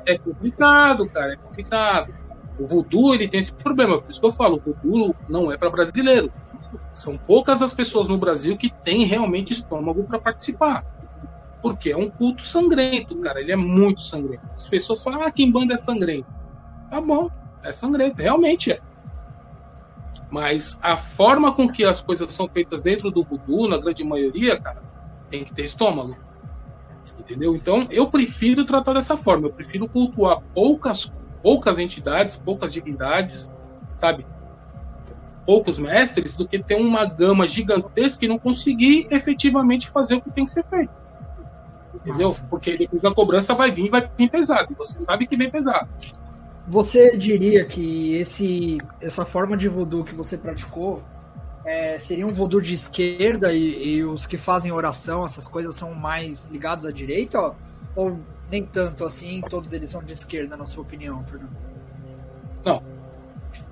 É complicado, cara, é complicado. O voodoo, ele tem esse problema, por isso que eu falo, o voodoo não é para brasileiro. São poucas as pessoas no Brasil que têm realmente estômago para participar. Porque é um culto sangrento, cara. Ele é muito sangrento. As pessoas falam, ah, quem banda é sangrento. Tá bom, é sangrento, realmente é. Mas a forma com que as coisas são feitas dentro do voodoo, na grande maioria, cara, tem que ter estômago. Entendeu? Então, eu prefiro tratar dessa forma. Eu prefiro cultuar poucas, poucas entidades, poucas divindades, sabe? Poucos mestres, do que ter uma gama gigantesca e não conseguir efetivamente fazer o que tem que ser feito. Entendeu? Nossa. Porque depois a cobrança vai vir vai vir pesado. E você sabe que vem pesado. Você diria que esse, essa forma de voodoo que você praticou é, seria um voodoo de esquerda e, e, os que fazem oração, essas coisas são mais ligados à direita? Ó? Ou nem tanto assim, todos eles são de esquerda, na sua opinião, Fernando? Não.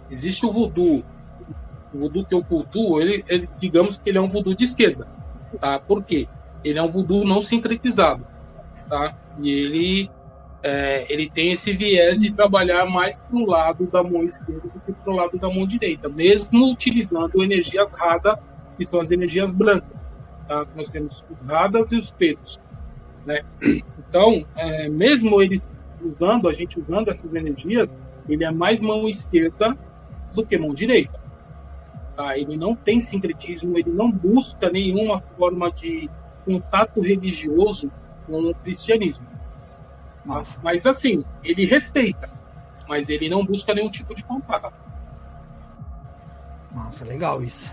Existe o voodoo. O voodoo que eu cultuo, ele, ele, digamos que ele é um voodoo de esquerda. Tá? Por quê? ele é um voodoo não sincretizado, tá? E ele é, ele tem esse viés de trabalhar mais pro lado da mão esquerda do que pro lado da mão direita, mesmo utilizando energias radas, que são as energias brancas. Tá? Nós temos os radas e os pretos. Né? Então, é, mesmo eles usando, a gente usando essas energias, ele é mais mão esquerda do que mão direita. Tá? Ele não tem sincretismo, ele não busca nenhuma forma de contato religioso com o cristianismo. Mas, mas assim, ele respeita, mas ele não busca nenhum tipo de contato. Nossa, legal isso.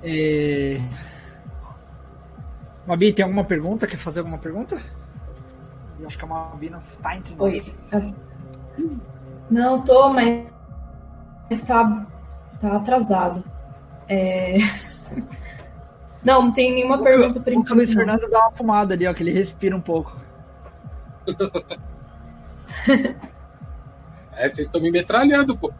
É... Mabi, tem alguma pergunta? Quer fazer alguma pergunta? Eu acho que a Mabi não está entre nós. Oi. Não, tô, mas está tá atrasado. É... [LAUGHS] Não, não tem nenhuma pergunta por enquanto. O Luiz Fernando dá uma fumada ali, ó, que ele respira um pouco. [LAUGHS] é, vocês estão me metralhando, pô.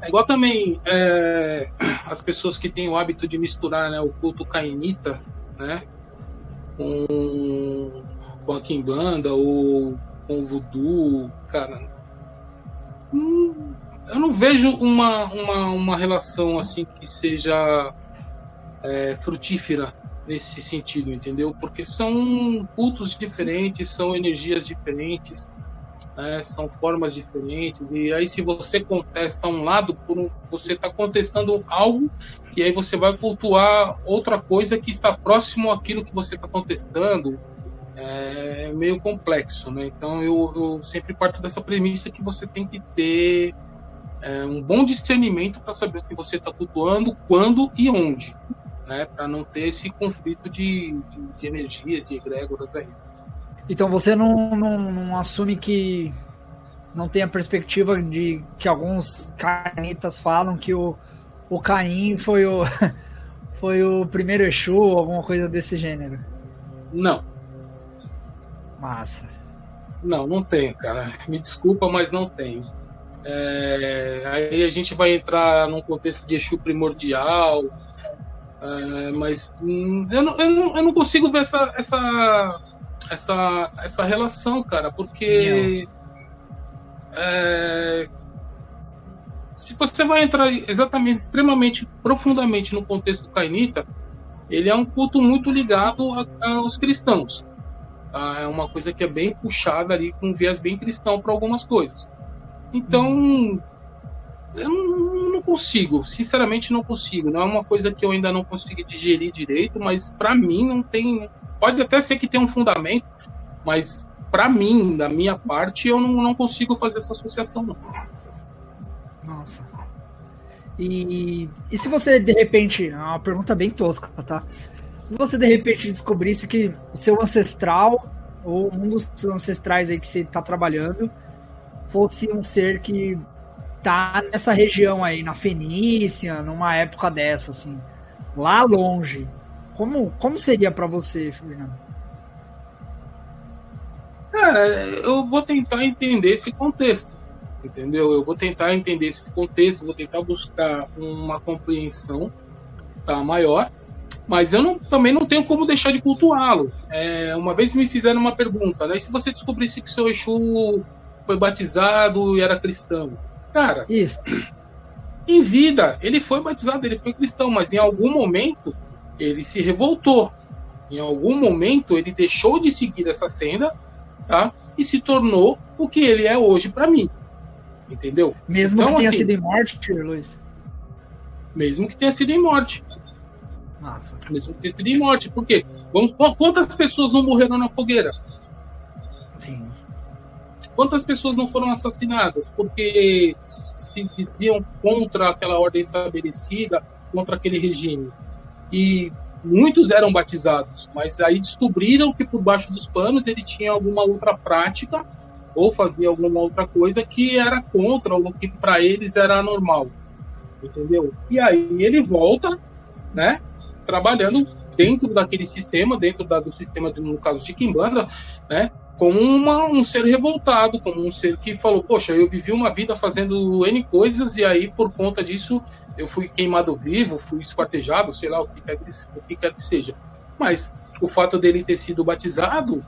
É igual também é, as pessoas que têm o hábito de misturar né, o culto cainita né, com, com a quimbanda ou com o voodoo, cara. Hum, eu não vejo uma, uma, uma relação assim que seja é, frutífera nesse sentido, entendeu? Porque são cultos diferentes, são energias diferentes, né? são formas diferentes. E aí, se você contesta um lado, você está contestando algo, e aí você vai cultuar outra coisa que está próximo àquilo que você está contestando. É meio complexo, né? Então eu, eu sempre parto dessa premissa que você tem que ter é, um bom discernimento para saber o que você está cultuando, quando e onde, né? Para não ter esse conflito de, de, de energias e egrégoras aí. Então você não, não, não assume que não tem a perspectiva de que alguns canitas falam que o, o Caim foi o, [LAUGHS] foi o primeiro Exu, alguma coisa desse gênero. Não. Massa. Não, não tenho, cara. Me desculpa, mas não tenho. É, aí a gente vai entrar num contexto de Exu primordial, é, mas hum, eu, não, eu, não, eu não consigo ver essa, essa, essa, essa relação, cara, porque é, se você vai entrar exatamente, extremamente, profundamente no contexto cainita, ele é um culto muito ligado a, aos cristãos. Tá? É uma coisa que é bem puxada ali, com viés bem cristão para algumas coisas. Então, eu não, não, consigo, sinceramente não consigo. Não é uma coisa que eu ainda não consegui digerir direito, mas para mim não tem. Pode até ser que tenha um fundamento, mas para mim, da minha parte, eu não, não consigo fazer essa associação, não. Nossa. E, e se você, de repente, é uma pergunta bem tosca, tá? Se você, de repente, descobrisse que o seu ancestral, ou um dos ancestrais aí que você está trabalhando, fosse um ser que tá nessa região aí, na Fenícia, numa época dessa, assim, lá longe, como, como seria para você, Fernando? Cara, eu vou tentar entender esse contexto, entendeu? Eu vou tentar entender esse contexto, vou tentar buscar uma compreensão tá, maior, mas eu não, também não tenho como deixar de cultuá-lo. É, uma vez me fizeram uma pergunta, né? E se você descobrisse que seu Exu foi batizado e era cristão? Cara, Isso. em vida, ele foi batizado, ele foi cristão, mas em algum momento ele se revoltou. Em algum momento ele deixou de seguir essa senda tá? E se tornou o que ele é hoje para mim. Entendeu? Mesmo então, que tenha assim, sido em morte, Luiz? Mesmo que tenha sido em morte. Massa. Mesmo que tenha sido em morte. Por quê? Vamos, quantas pessoas não morreram na fogueira? Sim. Quantas pessoas não foram assassinadas porque se diziam contra aquela ordem estabelecida, contra aquele regime? E muitos eram batizados, mas aí descobriram que por baixo dos panos ele tinha alguma outra prática ou fazia alguma outra coisa que era contra o que para eles era normal, entendeu? E aí ele volta, né, trabalhando dentro daquele sistema, dentro da, do sistema, de, no caso de Kimbanda, né, como uma, um ser revoltado, como um ser que falou, poxa, eu vivi uma vida fazendo N coisas e aí por conta disso eu fui queimado vivo, fui esquartejado, sei lá o que quer que, o que, quer que seja. Mas o fato dele ter sido batizado,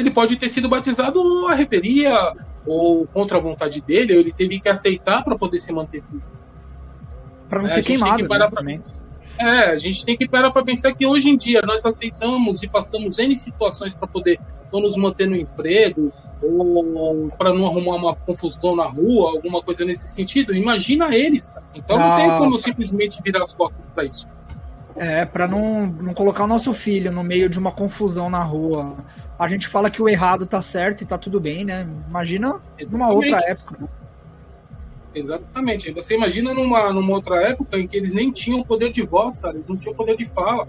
ele pode ter sido batizado a reveria ou contra a vontade dele, ou ele teve que aceitar para poder se manter vivo. Para não é, ser queimado. Né, pra... É, a gente tem que parar para pensar que hoje em dia nós aceitamos e passamos N situações para poder nos manter no emprego, ou para não arrumar uma confusão na rua, alguma coisa nesse sentido. Imagina eles, cara. Então ah, não tem ah. como simplesmente virar as costas para isso. É, para não, não colocar o nosso filho no meio de uma confusão na rua. A gente fala que o errado tá certo e tá tudo bem, né? Imagina Exatamente. numa outra época. Exatamente. Você imagina numa, numa outra época em que eles nem tinham poder de voz, cara, eles não tinham poder de fala.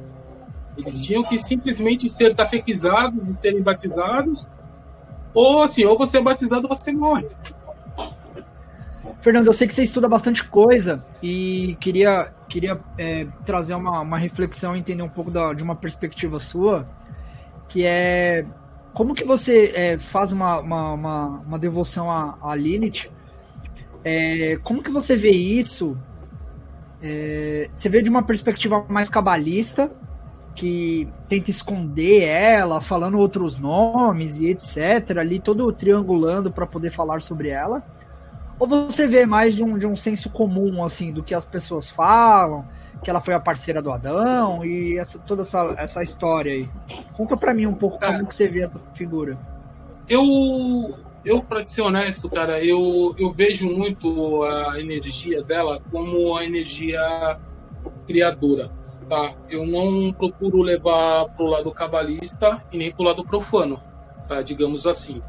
Eles tinham que simplesmente ser catequizados e serem batizados ou assim, ou você é batizado ou você morre. Fernando, eu sei que você estuda bastante coisa e queria, queria é, trazer uma, uma reflexão, entender um pouco da, de uma perspectiva sua, que é como que você é, faz uma, uma, uma, uma, devoção a, a Lilith? É, como que você vê isso? É, você vê de uma perspectiva mais cabalista que tenta esconder ela, falando outros nomes e etc, ali todo triangulando para poder falar sobre ela? Ou você vê mais de um, de um senso comum, assim, do que as pessoas falam, que ela foi a parceira do Adão e essa, toda essa, essa história aí? Conta para mim um pouco cara, como que você vê essa figura. Eu, eu para ser honesto, cara, eu, eu vejo muito a energia dela como a energia criadora tá? Eu não procuro levar pro lado cabalista e nem pro lado profano, tá? Digamos assim,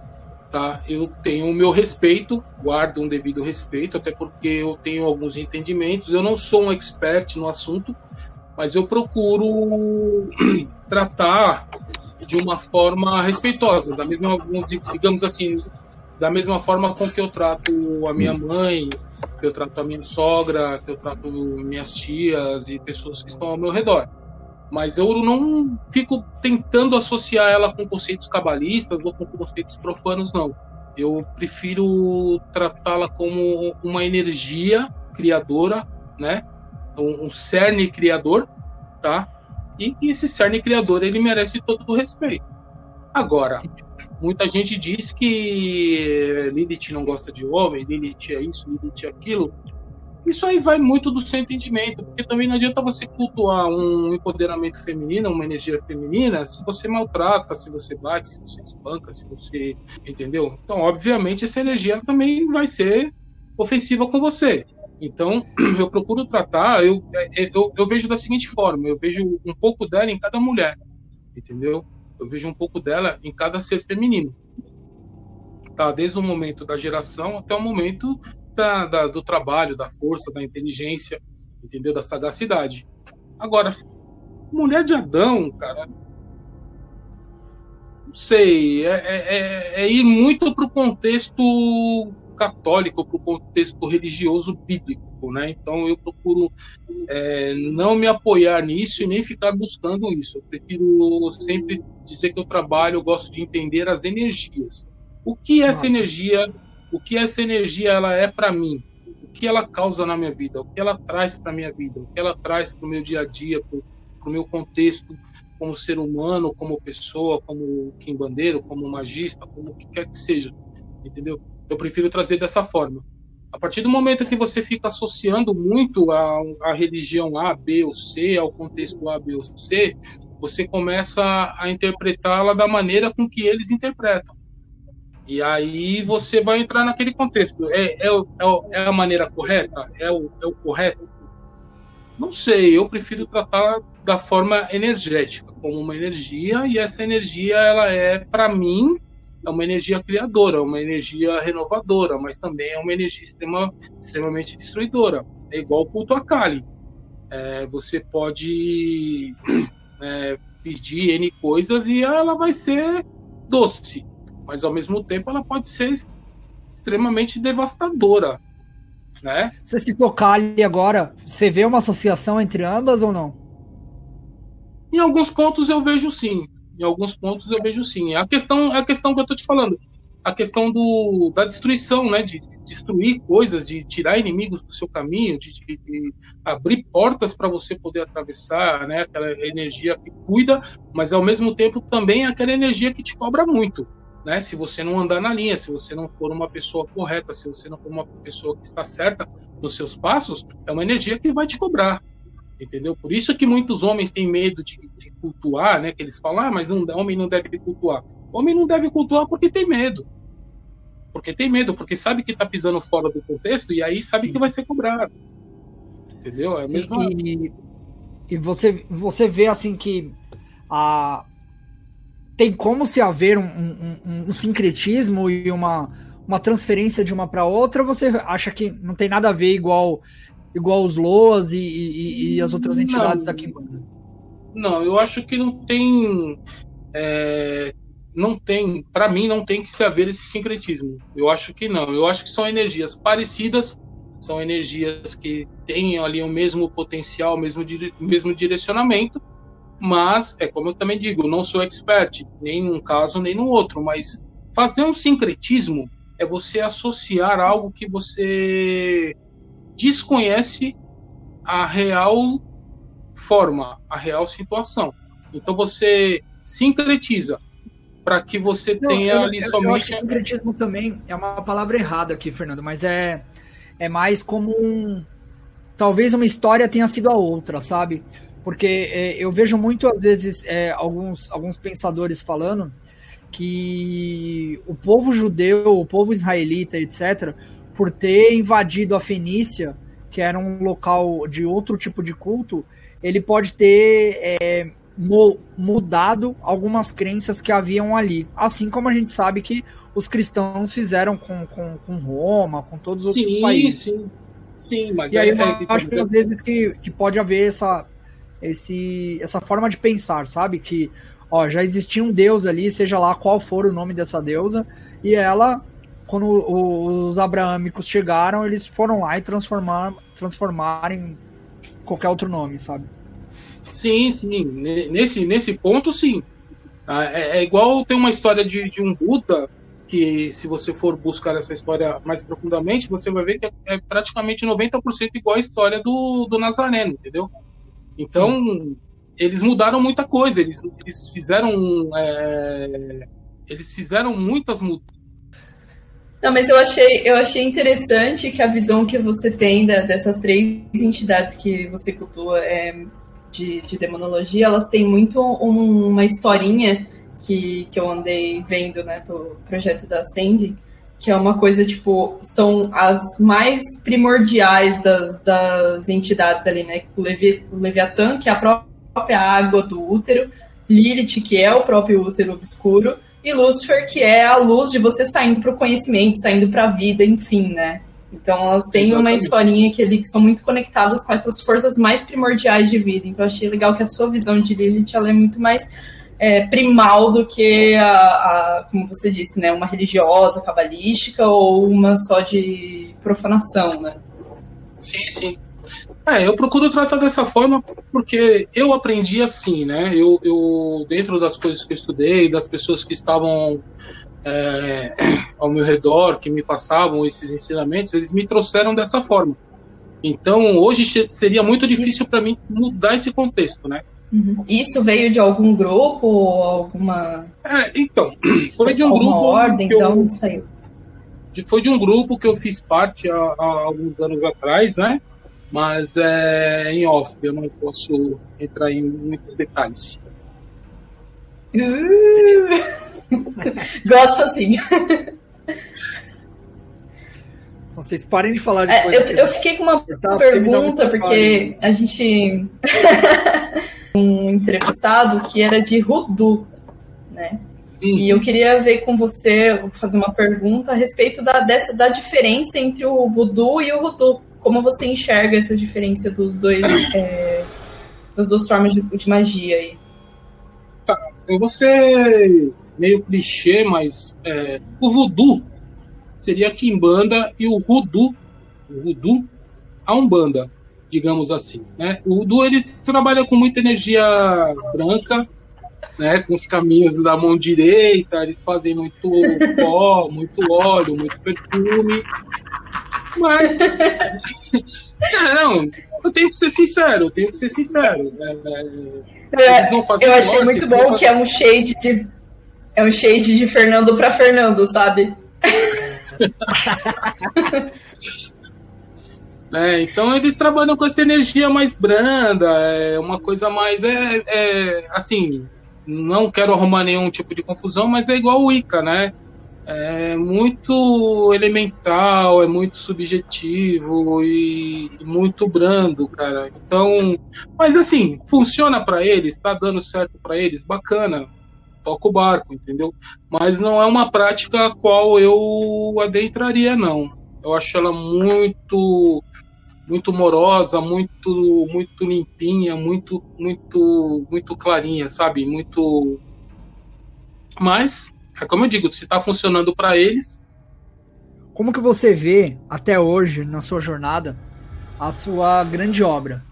tá? Eu tenho o meu respeito, guardo um devido respeito, até porque eu tenho alguns entendimentos. Eu não sou um expert no assunto, mas eu procuro [CLEARS THROAT] tratar de uma forma respeitosa, da mesma, digamos assim, da mesma forma com que eu trato a minha mãe, que eu trato a minha sogra, que eu trato minhas tias e pessoas que estão ao meu redor. Mas eu não fico tentando associar ela com conceitos cabalistas ou com conceitos profanos, não. Eu prefiro tratá-la como uma energia criadora, né? Um, um cerne criador, tá? E esse cerne criador ele merece todo o respeito. Agora, muita gente diz que Lilith não gosta de homem, Lilith é isso, Lilith é aquilo. Isso aí vai muito do seu entendimento, porque também não adianta você cultuar um empoderamento feminino, uma energia feminina, se você maltrata, se você bate, se você espanca, se você. Entendeu? Então, obviamente, essa energia também vai ser ofensiva com você. Então, [CLEARS THROAT] eu procuro tratar, eu, é, eu, eu vejo da seguinte forma: eu vejo um pouco dela em cada mulher, entendeu? Eu vejo um pouco dela em cada ser feminino. Tá? Desde o momento da geração até o momento da, da, do trabalho, da força, da inteligência, entendeu? Da sagacidade. Agora, mulher de Adão, cara, não sei, é, é, é, é ir muito para o contexto católico, para o contexto religioso bíblico, né? Então eu procuro é, não me apoiar nisso e nem ficar buscando isso. Eu prefiro sempre dizer que eu trabalho, eu gosto de entender as energias. O que essa Nossa. energia, o que essa energia ela é para mim? O que ela causa na minha vida? O que ela traz para minha vida? O que ela traz para o meu dia a dia, para o meu contexto como ser humano, como pessoa, como quimbandeiro, como magista, como o que quer que seja, entendeu? Eu prefiro trazer dessa forma. A partir do momento que você fica associando muito a, a religião A, B ou C, ao contexto A, B ou C, você começa a interpretá-la da maneira com que eles interpretam. E aí você vai entrar naquele contexto. É, é, é, é a maneira correta? É o, é o correto? Não sei, eu prefiro tratar da forma energética, como uma energia, e essa energia ela é, para mim, é uma energia criadora, uma energia renovadora, mas também é uma energia extrema, extremamente destruidora. É igual o culto a Kali. É, você pode [CLEARS THROAT] é, pedir N coisas e ela vai ser doce, mas ao mesmo tempo ela pode ser extremamente devastadora. Né? Você citou Kali agora, você vê uma associação entre ambas ou não? Em alguns pontos eu vejo sim em alguns pontos eu vejo sim. A questão, a questão que eu estou te falando, a questão do, da destruição, né, de, destruir coisas, de tirar inimigos do seu caminho, de, de, de abrir portas para você poder atravessar, né, aquela energia que cuida, mas ao mesmo tempo também é aquela energia que te cobra muito. Né? Se você não andar na linha, se você não for uma pessoa correta, se você não for uma pessoa que está certa nos seus passos, é uma energia que vai te cobrar entendeu? Por isso que muitos homens têm medo de, de cultuar, né? Que eles falam, ah, mas não, homem não deve cultuar. Homem não deve cultuar porque tem medo. Porque tem medo, porque sabe que está pisando fora do contexto e aí sabe Sim. que vai ser cobrado. Entendeu? É a mesma... E, e você, você vê assim que a, tem como se haver um, um, um, um sincretismo e uma, uma transferência de uma para outra, você acha que não tem nada a ver igual igual os Loas e, e, e as outras entidades não, da Kimbanda? Não, eu acho que não tem. É, não tem, para mim, não tem que se haver esse sincretismo. Eu acho que não. Eu acho que são energias parecidas, são energias que têm ali o mesmo potencial, o mesmo, o mesmo direcionamento, mas é como eu também digo, não sou expert, nem num caso nem no outro, mas fazer um sincretismo é você associar algo que você desconhece a real forma, a real situação. Então você sincretiza para que você Não, tenha eu, ali eu, somente. Eu acho que sincretismo também é uma palavra errada aqui, Fernando, mas é, é mais como um. Talvez uma história tenha sido a outra, sabe? Porque é, eu vejo muito, às vezes, é, alguns, alguns pensadores falando que o povo judeu, o povo israelita, etc., por ter invadido a Fenícia, que era um local de outro tipo de culto, ele pode ter é, mudado algumas crenças que haviam ali. Assim como a gente sabe que os cristãos fizeram com, com, com Roma, com todos os sim, outros países. Sim, sim. Mas e aí é, eu é, acho que às vezes que, que pode haver essa, esse, essa forma de pensar, sabe? Que ó, já existia um deus ali, seja lá qual for o nome dessa deusa, e ela, quando os abraâmicos chegaram, eles foram lá e transformaram, em qualquer outro nome, sabe? Sim, sim. Nesse, nesse ponto, sim. Ah, é, é igual tem uma história de, de um Buda que se você for buscar essa história mais profundamente, você vai ver que é, é praticamente 90% igual a história do, do Nazareno, entendeu? Então, Sim. eles mudaram muita coisa, eles, eles fizeram é, eles fizeram muitas mudanças. Não, mas eu achei, eu achei interessante que a visão que você tem da, dessas três entidades que você cultua é, de, de demonologia, elas têm muito um, uma historinha que, que eu andei vendo, né, pelo projeto da Sandy, que é uma coisa, tipo, são as mais primordiais das, das entidades ali, né? O, Levi, o Leviatã, que é a própria água do útero, Lilith, que é o próprio útero obscuro, e Lúcifer, que é a luz de você saindo para o conhecimento, saindo para a vida, enfim, né? Então elas têm Exatamente. uma historinha que, ali, que são muito conectadas com essas forças mais primordiais de vida. Então eu achei legal que a sua visão de Lilith ela é muito mais é, primal do que a, a, como você disse, né, uma religiosa, cabalística ou uma só de profanação, né? Sim, sim. É, eu procuro tratar dessa forma porque eu aprendi assim, né? Eu, eu dentro das coisas que eu estudei, das pessoas que estavam é, [CLEARS THROAT] ao meu redor, que me passavam esses ensinamentos, eles me trouxeram dessa forma. Então, hoje seria muito difícil para mim mudar esse contexto, né? Uhum. Isso veio de algum grupo ou alguma. É, então, [CLEARS THROAT] foi de um grupo. ordem, então eu... saiu. Foi de um grupo que eu fiz parte há, há alguns anos atrás, né? Mas é em off, eu não posso entrar em muitos detalhes. Uh! [LAUGHS] Gosto assim. [LAUGHS] Vocês parem de falar de é, eu, eu, fiquei com uma pergunta, porque a gente. [LAUGHS] um entrevistado que era de Rudu, né? E eu queria ver com você, fazer uma pergunta a respeito da, dessa, da diferença entre o voodoo e o rudu. Como você enxerga essa diferença dos dois, é, das duas formas de, de magia aí? Tá, eu vou ser meio clichê, mas é, o voodoo seria a Kimbanda e o Rudu, o Rudu, a Umbanda digamos assim. Né? O Du ele trabalha com muita energia branca, né? com os caminhos da mão direita, eles fazem muito pó, [LAUGHS] muito óleo, muito perfume. Mas. [LAUGHS] é, não, eu tenho que ser sincero, eu tenho que ser sincero. Né? É, eu achei muito bom que é um shade de. É um shade de Fernando para Fernando, sabe? [LAUGHS] Né? Então eles trabalham com essa energia mais branda, é uma coisa mais é, é, assim, não quero arrumar nenhum tipo de confusão, mas é igual o Ica, né? É muito elemental, é muito subjetivo e, muito brando, cara. Então, mas assim, funciona para eles, tá dando certo para eles, bacana. Toca o barco, entendeu? Mas não é uma prática a qual eu adentraria, não. Eu acho ela muito muito morosa, muito muito limpinha, muito muito muito clarinha, sabe? Muito mas é como eu digo, se está funcionando para eles. Como que você vê até hoje na sua jornada a sua grande obra?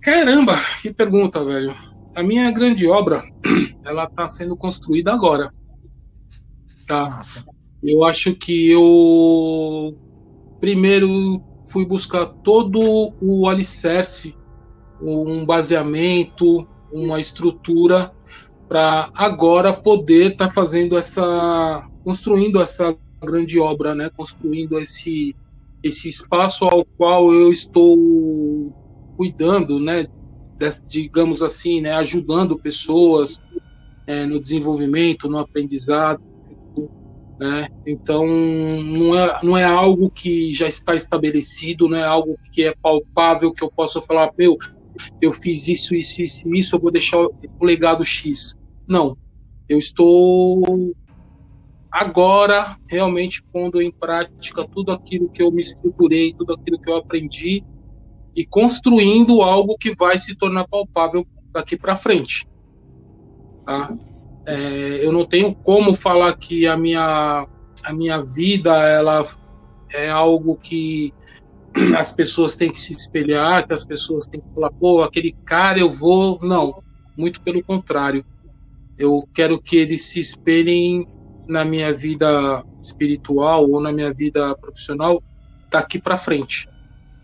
Caramba, que pergunta, velho. A minha grande obra, [CLEARS THROAT] ela está sendo construída agora. Tá. Nossa. Eu acho que eu primeiro fui buscar todo o alicerce, um baseamento, uma estrutura para agora poder estar tá fazendo essa, construindo essa grande obra, né? Construindo esse esse espaço ao qual eu estou cuidando, né? digamos assim, né? Ajudando pessoas é, no desenvolvimento, no aprendizado né? Então, não é, não é algo que já está estabelecido, não é algo que é palpável, que eu possa falar, meu, eu fiz isso, isso, isso, isso, eu vou deixar o legado X. Não. Eu estou agora realmente pondo em prática tudo aquilo que eu me estruturei, tudo aquilo que eu aprendi e construindo algo que vai se tornar palpável daqui para frente. Tá? É, eu não tenho como falar que a minha, a minha vida ela é algo que [CLEARS THROAT] as pessoas têm que se espelhar, que as pessoas têm que falar, pô, aquele cara eu vou. Não, muito pelo contrário. Eu quero que eles se espelhem na minha vida espiritual ou na minha vida profissional daqui para frente,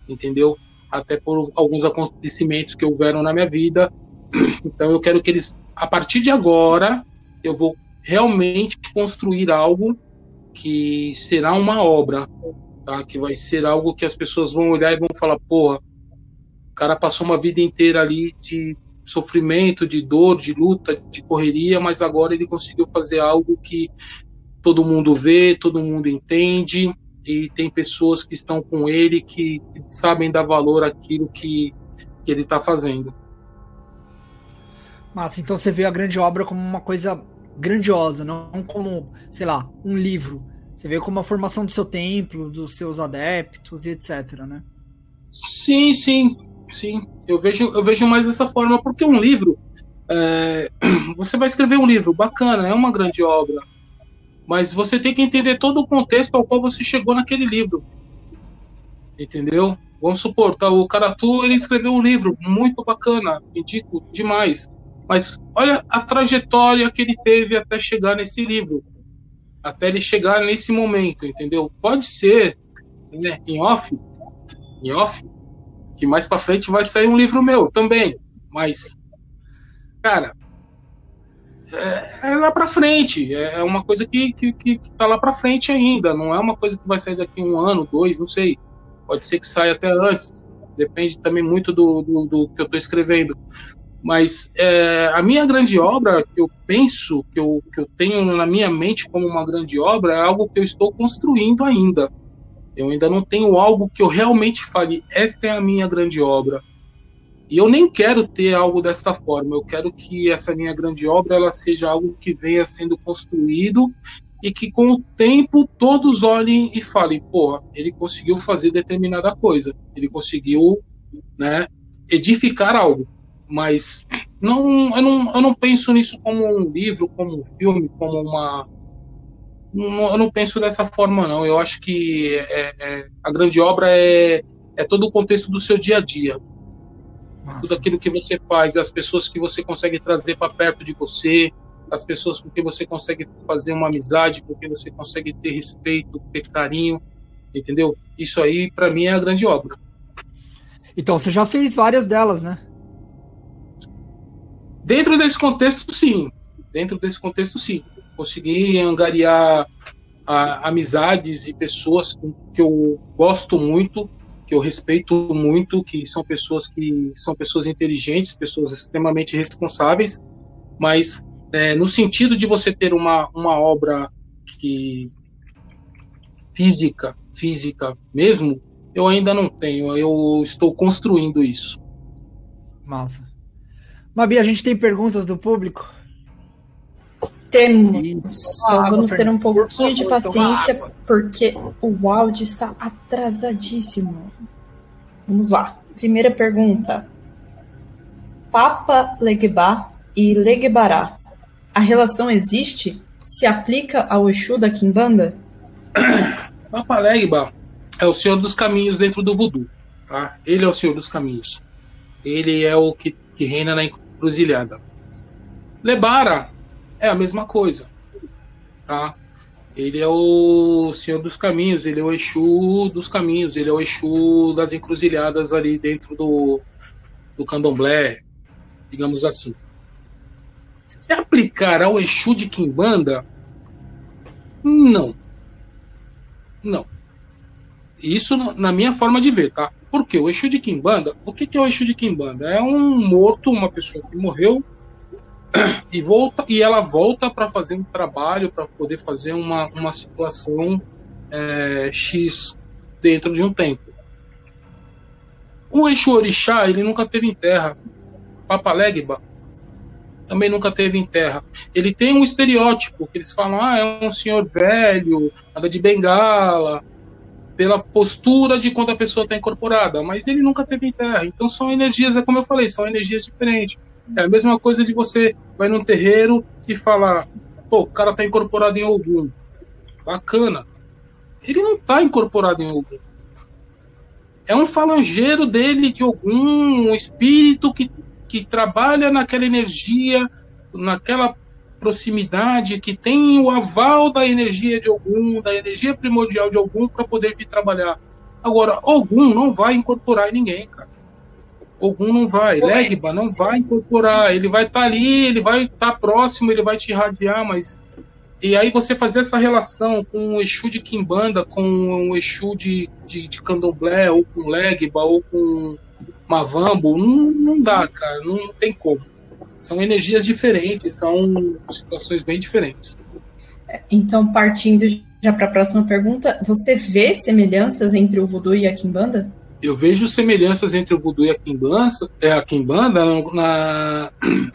entendeu? Até por alguns acontecimentos que houveram na minha vida. [CLEARS THROAT] Então eu quero que eles, a partir de agora, eu vou realmente construir algo que será uma obra, tá? Que vai ser algo que as pessoas vão olhar e vão falar, porra, o cara passou uma vida inteira ali de sofrimento, de dor, de luta, de correria, mas agora ele conseguiu fazer algo que todo mundo vê, todo mundo entende, e tem pessoas que estão com ele que, sabem dar valor àquilo que, que ele está fazendo. Mas então você vê a grande obra como uma coisa grandiosa, não como, sei lá, um livro. Você vê como a formação do seu templo, dos seus adeptos e etc, né? Sim, sim, sim. Eu vejo, eu vejo mais dessa forma, porque um livro, é, [CLEARS THROAT] você vai escrever um livro, bacana, é uma grande obra, mas você tem que entender todo o contexto ao qual você chegou naquele livro. Entendeu? Vamos supor, tá, o Karatu ele escreveu um livro muito bacana, indico demais. Mas olha a trajetória que ele teve até chegar nesse livro, até ele chegar nesse momento, entendeu? Pode ser, né, em off, em off, que mais para frente vai sair um livro meu também, mas cara, é, é lá para frente, é, é uma coisa que, que, que tá lá para frente ainda, não é uma coisa que vai sair daqui um ano, dois, não sei, pode ser que saia até antes, depende também muito do, do, do que eu estou escrevendo. Mas é, a minha grande obra, que eu penso, que eu, que eu tenho na minha mente como uma grande obra, é algo que eu estou construindo ainda. Eu ainda não tenho algo que eu realmente fale, esta é a minha grande obra. E eu nem quero ter algo desta forma. Eu quero que essa minha grande obra ela seja algo que venha sendo construído e que com o tempo todos olhem e falem, porra, ele conseguiu fazer determinada coisa, ele conseguiu, né, edificar algo mas não eu, não, eu não penso nisso como um livro, como um filme, como uma. Não, eu não penso dessa forma, não. Eu acho que é, é, a grande obra é, é todo o contexto do seu dia a dia. Nossa. Tudo aquilo que você faz, as pessoas que você consegue trazer para perto de você, as pessoas com quem você consegue fazer uma amizade, com quem você consegue ter respeito, ter carinho, entendeu? Isso aí, para mim, é a grande obra. Então, você já fez várias delas, né? Dentro desse contexto, sim. Dentro desse contexto, sim. Consegui angariar a, amizades e pessoas que eu gosto muito, que eu respeito muito, que são pessoas que são pessoas inteligentes, pessoas extremamente responsáveis, mas é, no sentido de você ter uma, uma obra que física, física mesmo, eu ainda não tenho. Eu estou construindo isso. Massa. Mabi, a gente tem perguntas do público? Temos. Só vamos ter um pouquinho de paciência, porque o áudio está atrasadíssimo. Vamos lá. Primeira pergunta. Papa Legba e Legbará. A relação existe? Se aplica ao Exu da Kimbanda? [COUGHS] Papa Legba é o senhor dos caminhos dentro do voodoo. Tá? Ele é o senhor dos caminhos. Ele é o que, que reina na encruzilhada. Lebara é a mesma coisa, tá? Ele é o Senhor dos Caminhos, ele é o Exu dos Caminhos, ele é o Exu das encruzilhadas ali dentro do, do candomblé, digamos assim. Se aplicar ao Exu de Kimbanda, não. Não. Isso na minha forma de ver, tá? Porque o Exu de Kimbanda, o que, que é o Exu de Kimbanda? É um morto, uma pessoa que morreu [CLEARS THROAT] e volta e ela volta para fazer um trabalho, para poder fazer uma, uma situação é, X dentro de um tempo. O Exu Orixá, ele nunca teve em terra. Papa Legba também nunca teve em terra. Ele tem um estereótipo que eles falam: ah, é um senhor velho, anda de bengala, pela postura de quando a pessoa está incorporada, mas ele nunca teve em terra. Então são energias, é como eu falei, são energias diferentes. É a mesma coisa de você vai num terreiro e falar, pô, o cara tá incorporado em algum. Bacana. Ele não tá incorporado em algum. É um falangeiro dele de algum um espírito que, que trabalha naquela energia, naquela proximidade, que tem o aval da energia de algum, da energia primordial de algum para poder vir trabalhar. Agora, algum não vai incorporar ninguém, cara. Ogum não vai, Legba não vai incorporar, ele vai estar tá ali, ele vai estar tá próximo, ele vai te irradiar, mas. E aí você fazer essa relação com o Exu de Kimbanda, com o Exu de, de, de Candomblé, ou com Legba, ou com Mavambo, não, não dá, cara, não tem como. São energias diferentes, são situações bem diferentes. Então, partindo já para a próxima pergunta, você vê semelhanças entre o voodoo e a Kimbanda? eu vejo semelhanças entre o voodoo e a Kimbanda, é, a Kimbanda no, na, [CLEARS THROAT]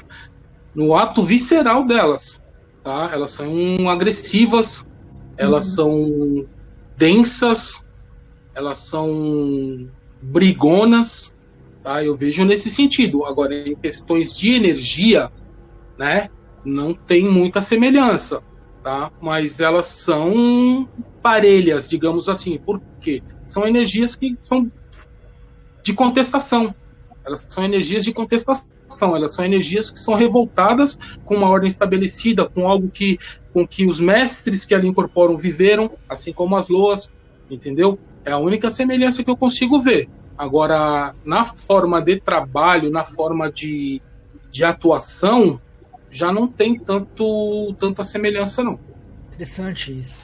no ato visceral delas. Tá? Elas são agressivas, elas uhum. são densas, elas são brigonas. Tá? Eu vejo nesse sentido. Agora, em questões de energia, né, não tem muita semelhança. Tá? Mas elas são parelhas, digamos assim. Por quê? São energias que são de contestação. Elas são energias de contestação, elas são energias que são revoltadas com uma ordem estabelecida, com algo que, com que os mestres que ali incorporam viveram, assim como as loas, entendeu? É a única semelhança que eu consigo ver. Agora, na forma de trabalho, na forma de, de atuação, já não tem tanto tanta semelhança, não. Interessante isso.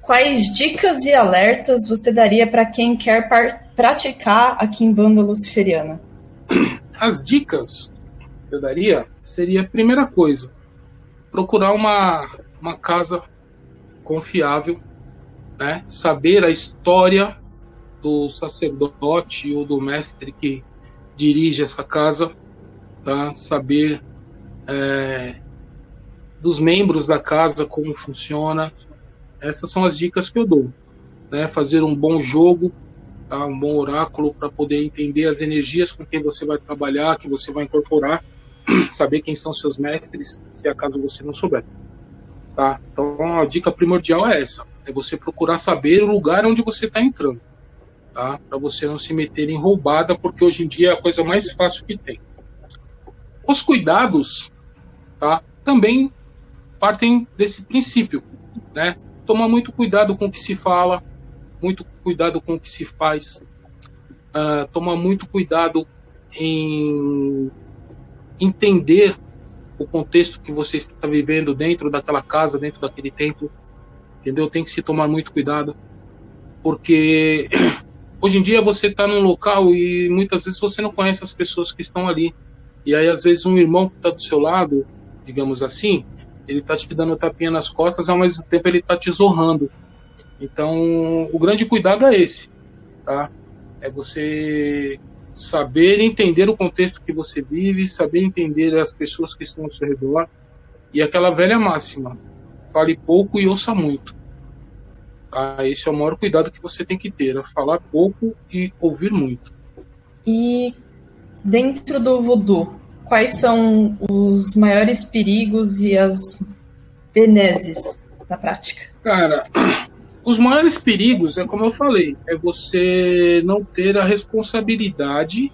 Quais dicas e alertas você daria para quem quer praticar a Kimbanda Luciferiana? As dicas que eu daria seria a primeira coisa, procurar uma, uma casa confiável, né? saber a história do sacerdote ou do mestre que dirige essa casa, tá? saber é, dos membros da casa como funciona, essas são as dicas que eu dou. Né? Fazer um bom jogo, tá? um bom oráculo para poder entender as energias com quem você vai trabalhar, que você vai incorporar, [CLEARS THROAT] saber quem são seus mestres, se acaso você não souber. Tá? Então a dica primordial é essa: é você procurar saber o lugar onde você está entrando, tá? Para você não se meter em roubada, porque hoje em dia é a coisa mais fácil que tem. Os cuidados, tá? Também partem desse princípio, né? tomar muito cuidado com o que se fala, muito cuidado com o que se faz, uh, tomar muito cuidado em entender o contexto que você está vivendo dentro daquela casa, dentro daquele templo, entendeu? Tem que se tomar muito cuidado, porque [CLEARS THROAT] hoje em dia você está num local e muitas vezes você não conhece as pessoas que estão ali, e aí às vezes um irmão que está do seu lado, digamos assim, ele tá te dando tapinha nas costas, ao mesmo tempo ele tá te zorrando. Então, o grande cuidado é esse, tá? É você saber entender o contexto que você vive, saber entender as pessoas que estão ao seu redor. E aquela velha máxima: fale pouco e ouça muito. Esse é o maior cuidado que você tem que ter: é falar pouco e ouvir muito. E dentro do voodoo, quais são os maiores perigos e as benesses da prática? Cara, [CLEARS THROAT] os maiores perigos é como eu falei, é você não ter a responsabilidade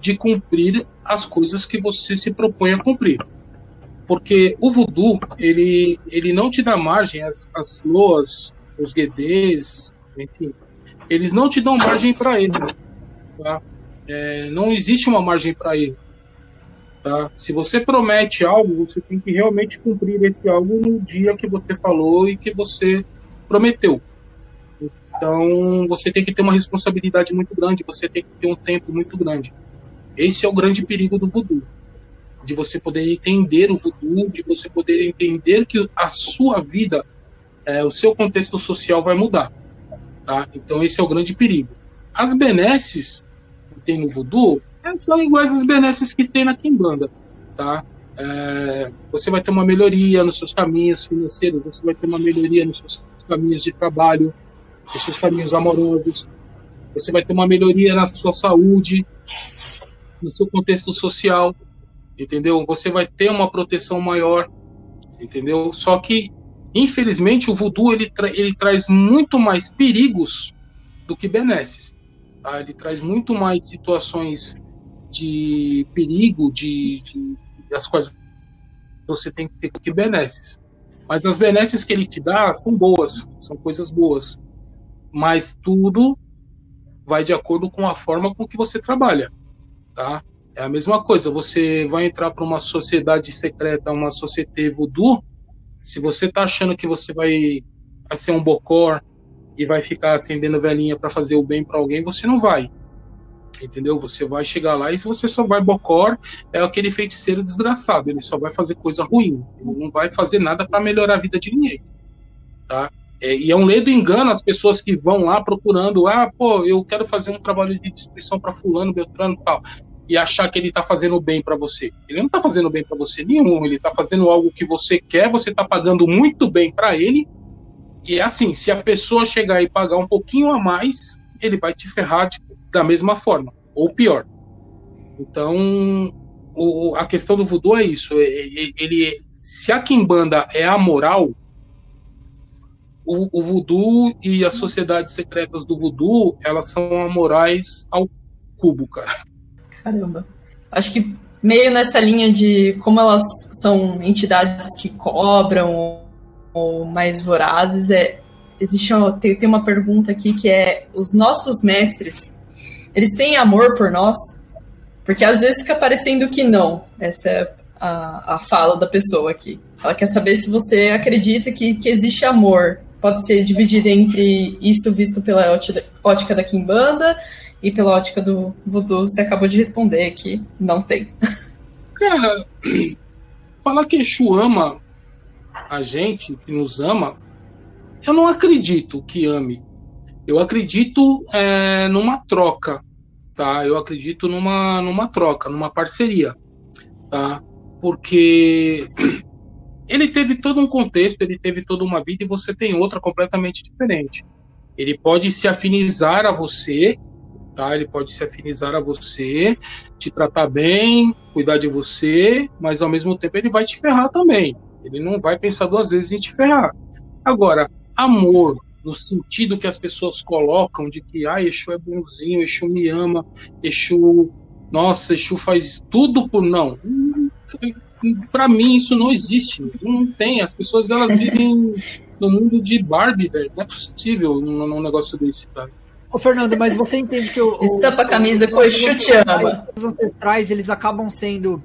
de cumprir as coisas que você se propõe a cumprir. Porque o voodoo, ele, ele não te dá margem, as, as loas, os guedês, enfim, eles não te dão margem para erro. Tá? É, não existe uma margem para erro. Tá? Se você promete algo, você tem que realmente cumprir esse algo no dia que você falou e que você prometeu. Então, você tem que ter uma responsabilidade muito grande, você tem que ter um tempo muito grande. Esse é o grande perigo do voodoo. De você poder entender o voodoo, de você poder entender que a sua vida, é, o seu contexto social vai mudar. Tá? Então, esse é o grande perigo. As benesses que tem no voodoo, é, são iguais às benesses que tem na Kimbanda, tá? É, você vai ter uma melhoria nos seus caminhos financeiros, você vai ter uma melhoria nos seus caminhos de trabalho, nos seus caminhos amorosos, você vai ter uma melhoria na sua saúde, no seu contexto social. entendeu? Você vai ter uma proteção maior, entendeu? Só que, infelizmente, o voodoo ele, tra ele traz muito mais perigos do que benesses. Tá? Ele traz muito mais situações de perigo, de, de quais você tem que ter que benesses. Mas as benesses que ele te dá são boas, são coisas boas. Mas tudo vai de acordo com a forma com que você trabalha, tá? É a mesma coisa, você vai entrar para uma sociedade secreta, uma sociedade voodoo, se você tá achando que você vai, ser um bocor e vai ficar acendendo velhinha para fazer o bem para alguém, você não vai entendeu? Você vai chegar lá e você só vai bocor, é aquele feiticeiro desgraçado, ele só vai fazer coisa ruim, ele não vai fazer nada para melhorar a vida de ninguém, tá? É, e é um ledo engano as pessoas que vão lá procurando, ah, pô, eu quero fazer um trabalho de destruição para fulano, beltrano e tal, e achar que ele tá fazendo bem para você. Ele não tá fazendo bem para você nenhum, ele tá fazendo algo que você quer, você tá pagando muito bem para ele, e é assim, se a pessoa chegar e pagar um pouquinho a mais, ele vai te ferrar tipo, da mesma forma, ou pior. Então, o, a questão do voodoo é isso. É, é, ele, se a Kimbanda é amoral, o, o voodoo e as sociedades secretas do voodoo, elas são amorais ao cubo, cara. Caramba. Acho que meio nessa linha de como elas são entidades que cobram ou, ou mais vorazes, é, existe uma, tem, tem uma pergunta aqui que é os nossos mestres eles têm amor por nós? Porque às vezes fica parecendo que não. Essa é a, a fala da pessoa aqui. Ela quer saber se você acredita que, que existe amor. Pode ser dividido entre isso visto pela ótica da Kimbanda e pela ótica do Voodoo. Você acabou de responder que não tem. Cara, falar que Exu ama a gente, que nos ama, eu não acredito que ame. Eu acredito é, numa troca, tá? Eu acredito numa, numa troca, numa parceria, tá? Porque ele teve todo um contexto, ele teve toda uma vida e você tem outra completamente diferente. Ele pode se afinizar a você, tá? Ele pode se afinizar a você, te tratar bem, cuidar de você, mas ao mesmo tempo ele vai te ferrar também. Ele não vai pensar duas vezes em te ferrar. Agora, amor, no sentido que as pessoas colocam de que ah, Exu é bonzinho, Exu me ama, Exu, nossa, Exu faz tudo por não. Para mim isso não existe, não tem. As pessoas elas vivem no mundo de Barbie, velho. Não é possível num, num negócio desse, cara. Ô, Fernando, mas você entende que o. Estampa a camisa com. Os ancestrais, eles acabam sendo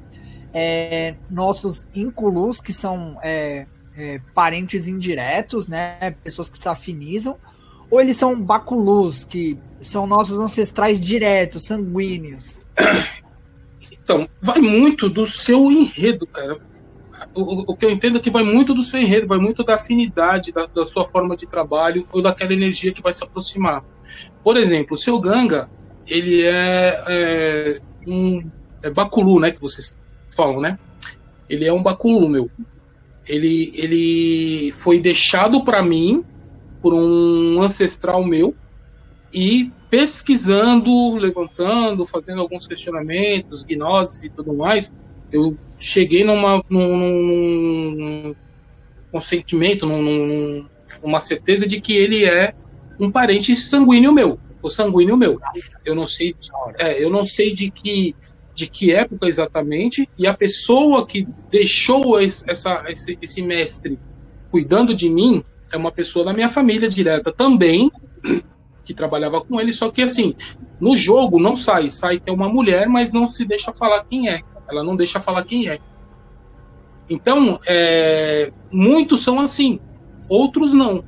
é, nossos inculus, que são é, é, parentes indiretos, né? Pessoas que se afinizam, ou eles são baculus, que são nossos ancestrais diretos, sanguíneos? Então, vai muito do seu enredo, cara. O, o, que eu entendo é que vai muito do seu enredo, vai muito da afinidade, da, da sua forma de trabalho ou daquela energia que vai se aproximar. Por exemplo, o seu Ganga, ele é, é um é Baculu, né, que vocês falam, né? Ele é um Baculu, meu ele, ele foi deixado para mim por um ancestral meu e pesquisando, levantando, fazendo alguns questionamentos, gnoses e tudo mais, eu cheguei numa, num, num consentimento, num, numa certeza de que ele é um parente sanguíneo meu, o sanguíneo meu. Eu não sei, é, eu não sei de que de que época exatamente, e a pessoa que deixou esse, essa, esse, esse mestre cuidando de mim é uma pessoa da minha família direta também, que trabalhava com ele, só que assim, no jogo não sai, sai que é uma mulher, mas não se deixa falar quem é, ela não deixa falar quem é. Então, é, muitos são assim, outros não.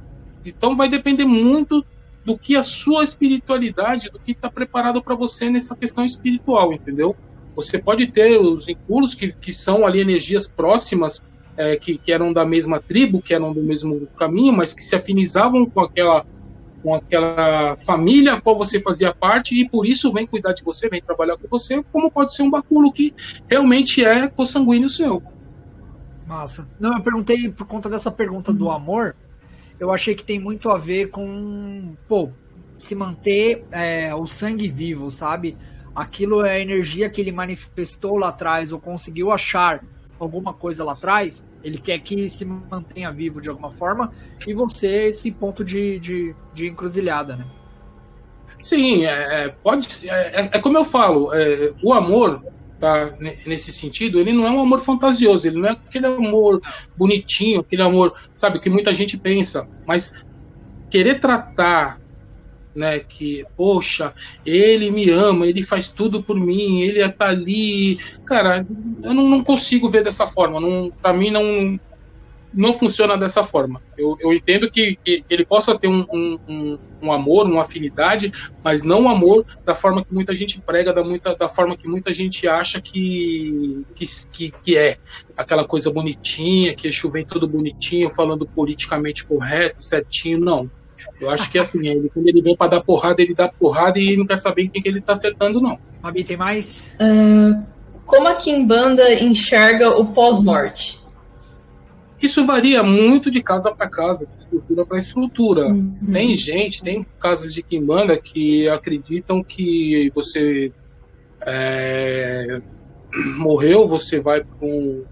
Então vai depender muito do que a sua espiritualidade, do que está preparado para você nessa questão espiritual, entendeu? Você pode ter os incursos que, que são ali energias próximas, é, que, que eram da mesma tribo, que eram do mesmo caminho, mas que se afinizavam com aquela com aquela família a qual você fazia parte e por isso vem cuidar de você, vem trabalhar com você, como pode ser um baculo que realmente é consanguíneo seu. Massa. Não, eu perguntei por conta dessa pergunta do amor, eu achei que tem muito a ver com, pô, se manter é, o sangue vivo, sabe? aquilo é a energia que ele manifestou lá atrás ou conseguiu achar alguma coisa lá atrás, ele quer que se mantenha vivo de alguma forma, e você esse ponto de, de, de encruzilhada, né? Sim, é, é pode. É, é, é, como eu falo, é, o amor, tá, nesse sentido, ele não é um amor fantasioso, ele não é aquele amor bonitinho, aquele amor, sabe, que muita gente pensa, mas querer tratar né? Que, poxa, ele me ama, ele faz tudo por mim, ele está ali. Cara, eu não, não consigo ver dessa forma. Não, para mim, não, não funciona dessa forma. Eu, eu entendo que, que, ele possa ter um, um, um, amor, uma afinidade, mas não um amor da forma que muita gente prega, da, muita, da forma que muita gente acha que, que, que é. Aquela coisa bonitinha, que vem todo bonitinho, falando politicamente correto, certinho. Não. Eu acho que assim, ele, quando ele vem para dar porrada, ele dá porrada e não quer saber em quem que ele tá acertando, não. Fabi, tem mais? Uh, como a Kimbanda enxerga o pós-morte? Isso varia muito de casa para casa, de estrutura para estrutura. Uhum. Tem gente, tem casas de Kimbanda que acreditam que você é, morreu, você vai para um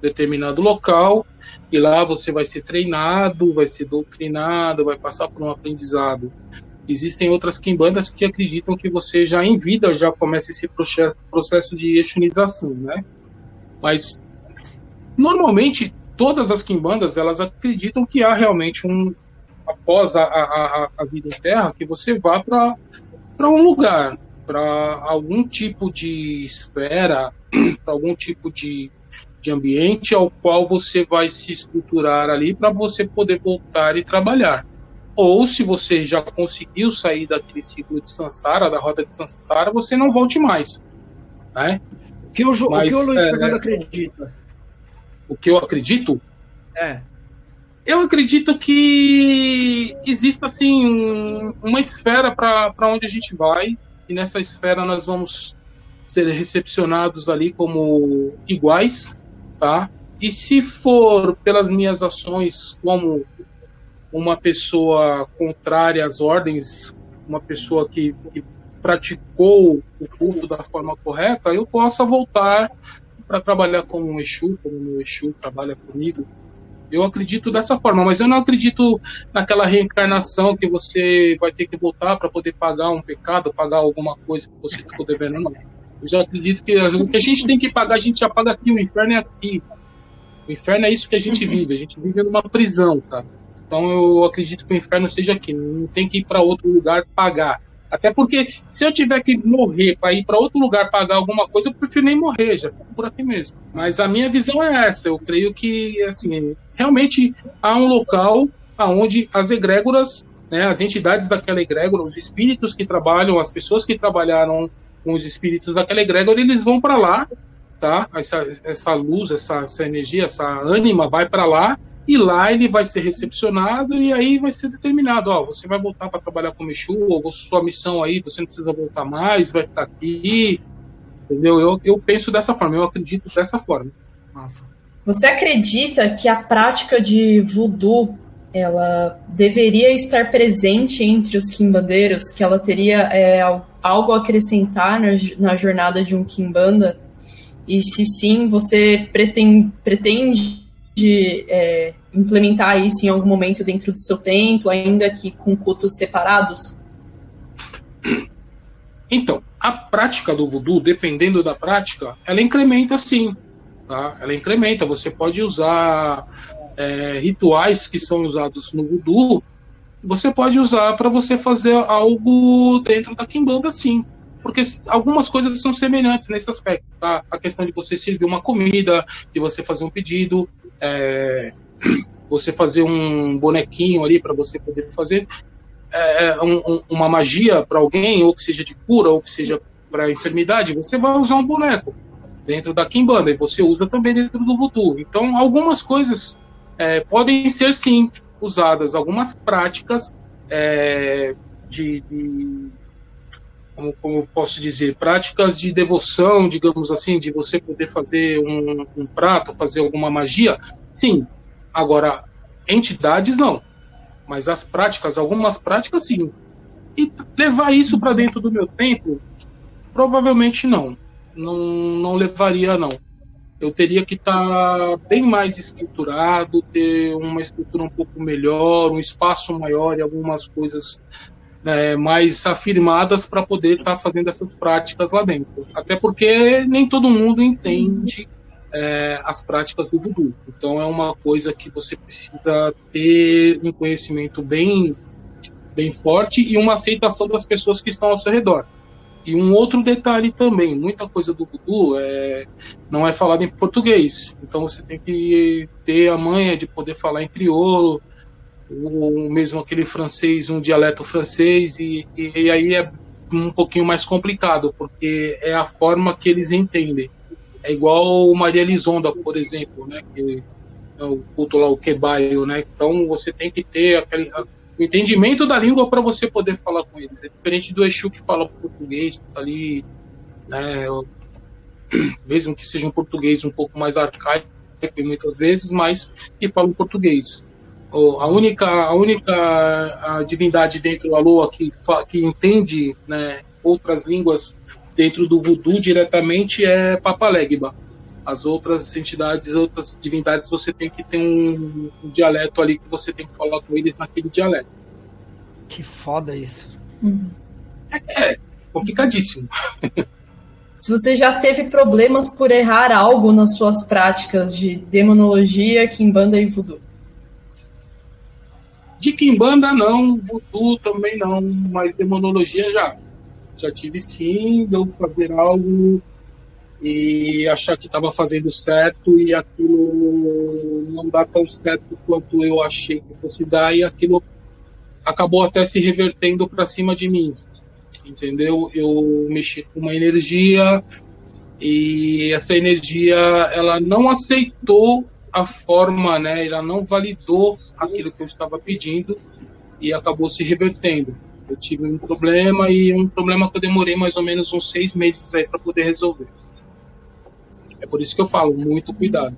determinado local e lá você vai ser treinado, vai ser doutrinado, vai passar por um aprendizado. Existem outras quimbandas que acreditam que você já em vida já começa esse processo de exunização, né? Mas normalmente todas as quimbandas elas acreditam que há realmente um após a, a, a vida em terra que você vá para para um lugar, para algum tipo de esfera, [CLEARS THROAT] para algum tipo de de ambiente ao qual você vai se estruturar ali para você poder voltar e trabalhar. Ou se você já conseguiu sair daquele ciclo de Sansara, da roda de Sansara, você não volte mais. Né? O, que o, Mas, o, que o Luiz é, Fernando acredita? O que eu acredito? É. Eu acredito que existe assim uma esfera para onde a gente vai e nessa esfera nós vamos ser recepcionados ali como iguais tá? E se for pelas minhas ações como uma pessoa contrária às ordens, uma pessoa que, que praticou o culto da forma correta, eu possa voltar para trabalhar como um Exu, como o meu Exu trabalha comigo. Eu acredito dessa forma, mas eu não acredito naquela reencarnação que você vai ter que voltar para poder pagar um pecado, pagar alguma coisa que você ficou devendo, não. Eu já acredito que o que a gente tem que pagar, a gente já paga aqui, o inferno é aqui. O inferno é isso que a gente vive, a gente vive numa prisão, cara. Então eu acredito que o inferno seja aqui, não tem que ir para outro lugar pagar. Até porque se eu tiver que morrer para ir para outro lugar pagar alguma coisa, eu prefiro nem morrer, já por aqui mesmo. Mas a minha visão é essa. Eu creio que assim realmente há um local aonde as egrégoras, né, as entidades daquela egrégora, os espíritos que trabalham, as pessoas que trabalharam com os espíritos daquela egrégora, eles vão para lá, tá? Essa, essa luz, essa, essa energia, essa ânima vai para lá e lá ele vai ser recepcionado e aí vai ser determinado, ó, você vai voltar para trabalhar com o Exu, ou sua missão aí, você não precisa voltar mais, vai ficar aqui, entendeu? Eu, eu penso dessa forma, eu acredito dessa forma. Nossa. Você acredita que a prática de voodoo ela deveria estar presente entre os quimbandeiros, que ela teria é, algo a acrescentar na, na jornada de um quimbanda? E se sim, você pretende, pretende é, implementar isso em algum momento dentro do seu templo, ainda que com cultos separados? Então, a prática do voodoo, dependendo da prática, ela incrementa sim. Tá? Ela incrementa. Você pode usar é, rituais que são usados no voodoo, você pode usar para você fazer algo dentro da Kimbanda sim porque algumas coisas são semelhantes nesse aspecto, tá? A questão de você servir uma comida, de você fazer um pedido, é, você fazer um bonequinho ali para você poder fazer é, é um, uma magia para alguém, ou que seja de cura, ou que seja para enfermidade, você vai usar um boneco dentro da Kimbanda, e você usa também dentro do Voodoo. Então, algumas coisas é, podem ser, sim, usadas, algumas práticas é, de, de como, como posso dizer, práticas de devoção, digamos assim, de você poder fazer um, um prato, fazer alguma magia, sim. Agora, entidades não. Mas as práticas, algumas práticas sim. E levar isso para dentro do meu templo, Provavelmente não. Não, não levaria, não. Eu teria que estar tá bem mais estruturado, ter uma estrutura um pouco melhor, um espaço maior e algumas coisas é, mais afirmadas para poder estar tá fazendo essas práticas lá dentro. Até porque nem todo mundo entende é, as práticas do voodoo. Então é uma coisa que você precisa ter um conhecimento bem, bem forte e uma aceitação das pessoas que estão ao seu redor. E um outro detalhe também, muita coisa do voodoo é, não é falada em português. Então você tem que ter a manha de poder falar em crioulo, ou mesmo aquele francês, um dialeto francês, e, e, aí é um pouquinho mais complicado, porque é a forma que eles entendem. É igual Maria Lisonda, por exemplo, né? Que é o culto lá, o Quebaio, né? Então você tem que ter aquele, o entendimento da língua para você poder falar com eles. É diferente do Exu que fala português, tá ali, né? [CLEARS THROAT] Mesmo que seja um português um pouco mais arcaico muitas vezes, mas que fala português. A única, a única a divindade dentro da Lua que, que entende né, outras línguas dentro do voodoo diretamente é Papalegba. As outras entidades, outras divindades, você tem que ter um, um, dialeto ali que você tem que falar com eles naquele dialeto. Que foda isso. Uhum. É, é complicadíssimo. [LAUGHS] Se você já teve problemas por errar algo nas suas práticas de demonologia, quimbanda e voodoo? De quimbanda não, voodoo também não, mas demonologia já já tive sim, de fazer algo e achar que estava fazendo certo e aquilo não dá tão certo quanto eu achei que fosse dar e aquilo acabou até se revertendo para cima de mim, entendeu? Eu mexi com uma energia e essa energia ela não aceitou a forma, né? Ela não validou aquilo que eu estava pedindo e acabou se revertendo. Eu tive um problema e um problema que eu demorei mais ou menos uns seis meses aí para poder resolver. É por isso que eu falo, muito cuidado.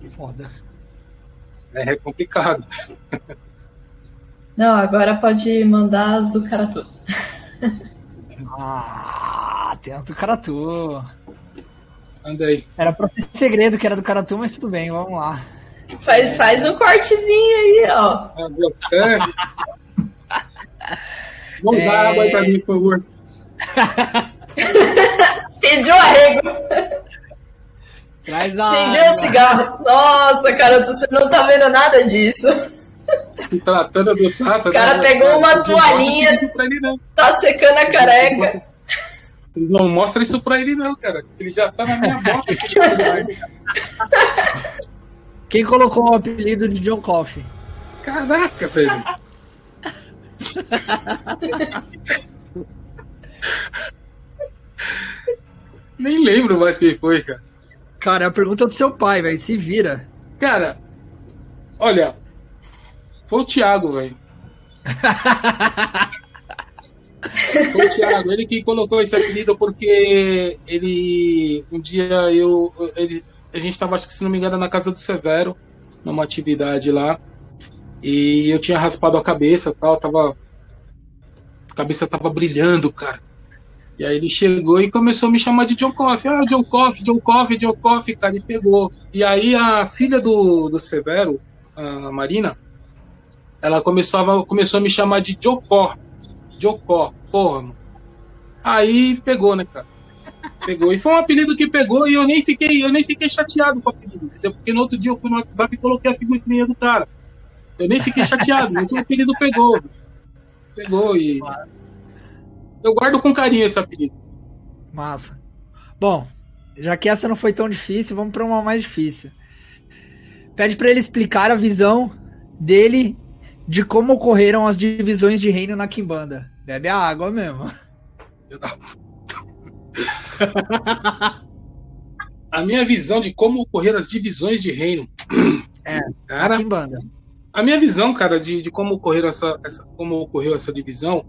Que foda. É, é complicado. Não, agora pode mandar as do Karatu. ah, tem as do Karatu. Anda aí. Era pra ter segredo que era do Karatu, mas tudo bem, vamos lá. Faz, faz um cortezinho aí, ó. Vamos é... dar água aí pra mim, por favor. [LAUGHS] Pediu arrego. Traz a Acendeu o cigarro. Nossa, cara, você não tá vendo nada disso. Se tratando do tato. O cara né? pegou uma toalhinha, tá secando a careca. Não mostra isso pra ele, não, cara. Ele já tá na minha bota. [LAUGHS] Quem colocou o apelido de John Coffey? Caraca, velho. [LAUGHS] Nem lembro mais quem foi, cara. Cara, é a pergunta do seu pai, velho. Se vira. Cara, olha. Foi o Thiago, velho. [LAUGHS] foi o Thiago, ele que colocou esse apelido porque ele. Um dia eu. Ele, a gente estava, acho que se não me engano, na casa do Severo, numa atividade lá. E eu tinha raspado a cabeça tal, tava. A cabeça tava brilhando, cara. E aí ele chegou e começou a me chamar de John Coffey. Ah, John Coffey, John Coffey, John Coffey, cara, e pegou. E aí a filha do, do Severo, a Marina, ela começou a, começou a me chamar de Jocó. Jocó, porra, mano. Aí pegou, né, cara? Pegou. E foi um apelido que pegou e eu nem fiquei, eu nem fiquei chateado com o apelido, entendeu? Porque no outro dia eu fui no WhatsApp e coloquei a figurinha do cara. Eu nem fiquei chateado, mas o apelido pegou. Pegou e. Eu guardo com carinho esse apelido. Massa. Bom, já que essa não foi tão difícil, vamos para uma mais difícil. Pede para ele explicar a visão dele de como ocorreram as divisões de reino na Kimbanda. Bebe a água mesmo. [LAUGHS] a minha visão de como ocorreram as divisões de reino. É, cara, na Kimbanda a minha visão, cara, de, de como, ocorreu essa, essa, como ocorreu essa divisão,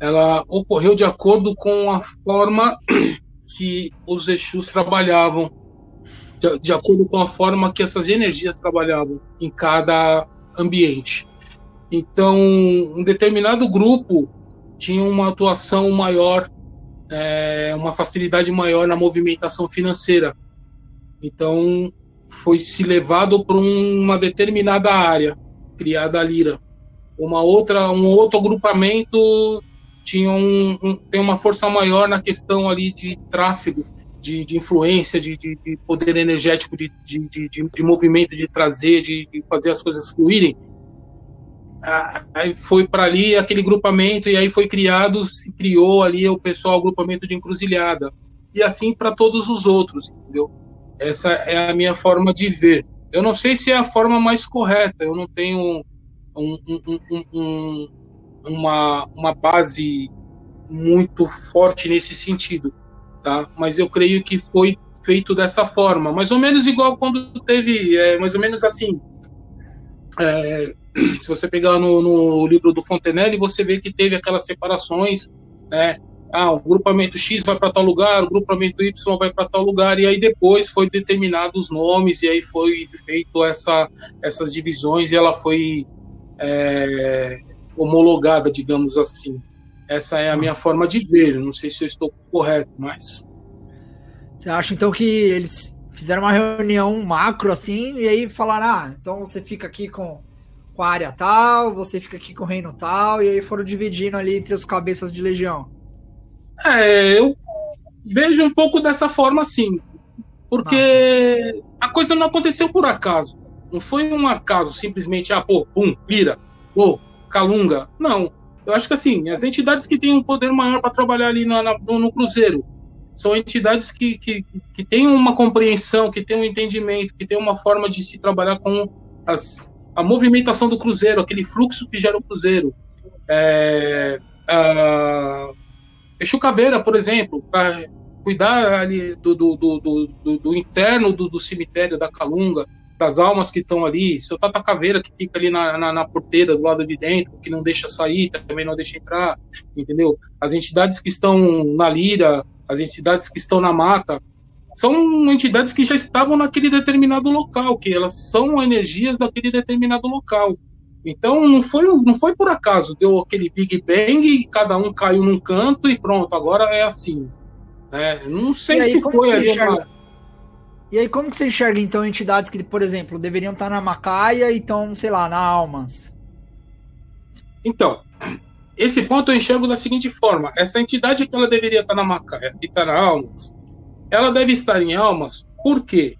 ela ocorreu de acordo com a forma [CLEARS THROAT] que os Exus trabalhavam, de, de acordo com a forma que essas energias trabalhavam em cada ambiente. Então, um determinado grupo tinha uma atuação maior é, uma facilidade maior na movimentação financeira. Então, foi se levado para uma determinada área, criada a Lira. Uma outra, um outro agrupamento tinha um, um, tem uma força maior na questão ali de tráfego, de, de influência, de, de, de, poder energético, de, de, movimento, de trazer, de, de fazer as coisas fluírem. Ah, aí foi para ali aquele grupamento e aí foi criado, se criou ali o pessoal, o grupamento de encruzilhada. E assim para todos os outros, entendeu? Essa é a minha forma de ver. Eu não sei se é a forma mais correta, eu não tenho um, um, um, uma, uma base muito forte nesse sentido, tá? Mas eu creio que foi feito dessa forma, mais ou menos igual quando teve, é, mais ou menos assim. É, se você pegar no, no, livro do Fontenelle, você vê que teve aquelas separações, né? Ah, o grupamento X vai para tal lugar, o grupamento Y vai para tal lugar, e aí depois foi determinado os nomes, e aí foi feito essa, essas divisões, e ela foi é, homologada, digamos assim. Essa é a minha forma de ver. Não sei se eu estou correto, mas. Você acha então que eles fizeram uma reunião macro assim e aí falaram: ah, então você fica aqui com, com a área tal, você fica aqui com o reino tal, e aí foram dividindo ali entre os cabeças de legião? É, eu vejo um pouco dessa forma assim. Porque a coisa não aconteceu por acaso. Não foi um acaso, simplesmente, ah, pô, pum, vira, pô, calunga. Não. Eu acho que assim, as entidades que têm um poder maior para trabalhar ali no, no, Cruzeiro são entidades que, que, que têm uma compreensão, que têm um entendimento, que têm uma forma de se trabalhar com as, a movimentação do Cruzeiro, aquele fluxo que gera o Cruzeiro. É, a, Exu Caveira, por exemplo, para cuidar ali do, do, do, do, interno do, do cemitério da Calunga, das almas que estão ali, seu Tata Caveira que fica ali na, na, na, porteira do lado de dentro, que não deixa sair, também não deixa entrar, entendeu? As entidades que estão na lira, as entidades que estão na mata, são entidades que já estavam naquele determinado local, que elas são energias daquele determinado local. Então não foi, não foi por acaso, deu aquele Big Bang e cada um caiu num canto e pronto, agora é assim. É, não sei aí, se foi ali uma e aí, como que você enxerga, então, entidades que, por exemplo, deveriam estar na Macaia e estão, sei lá, na Almas? Então, esse ponto eu enxergo da seguinte forma: essa entidade que ela deveria estar na Macaia e estar na Almas, ela deve estar em Almas porque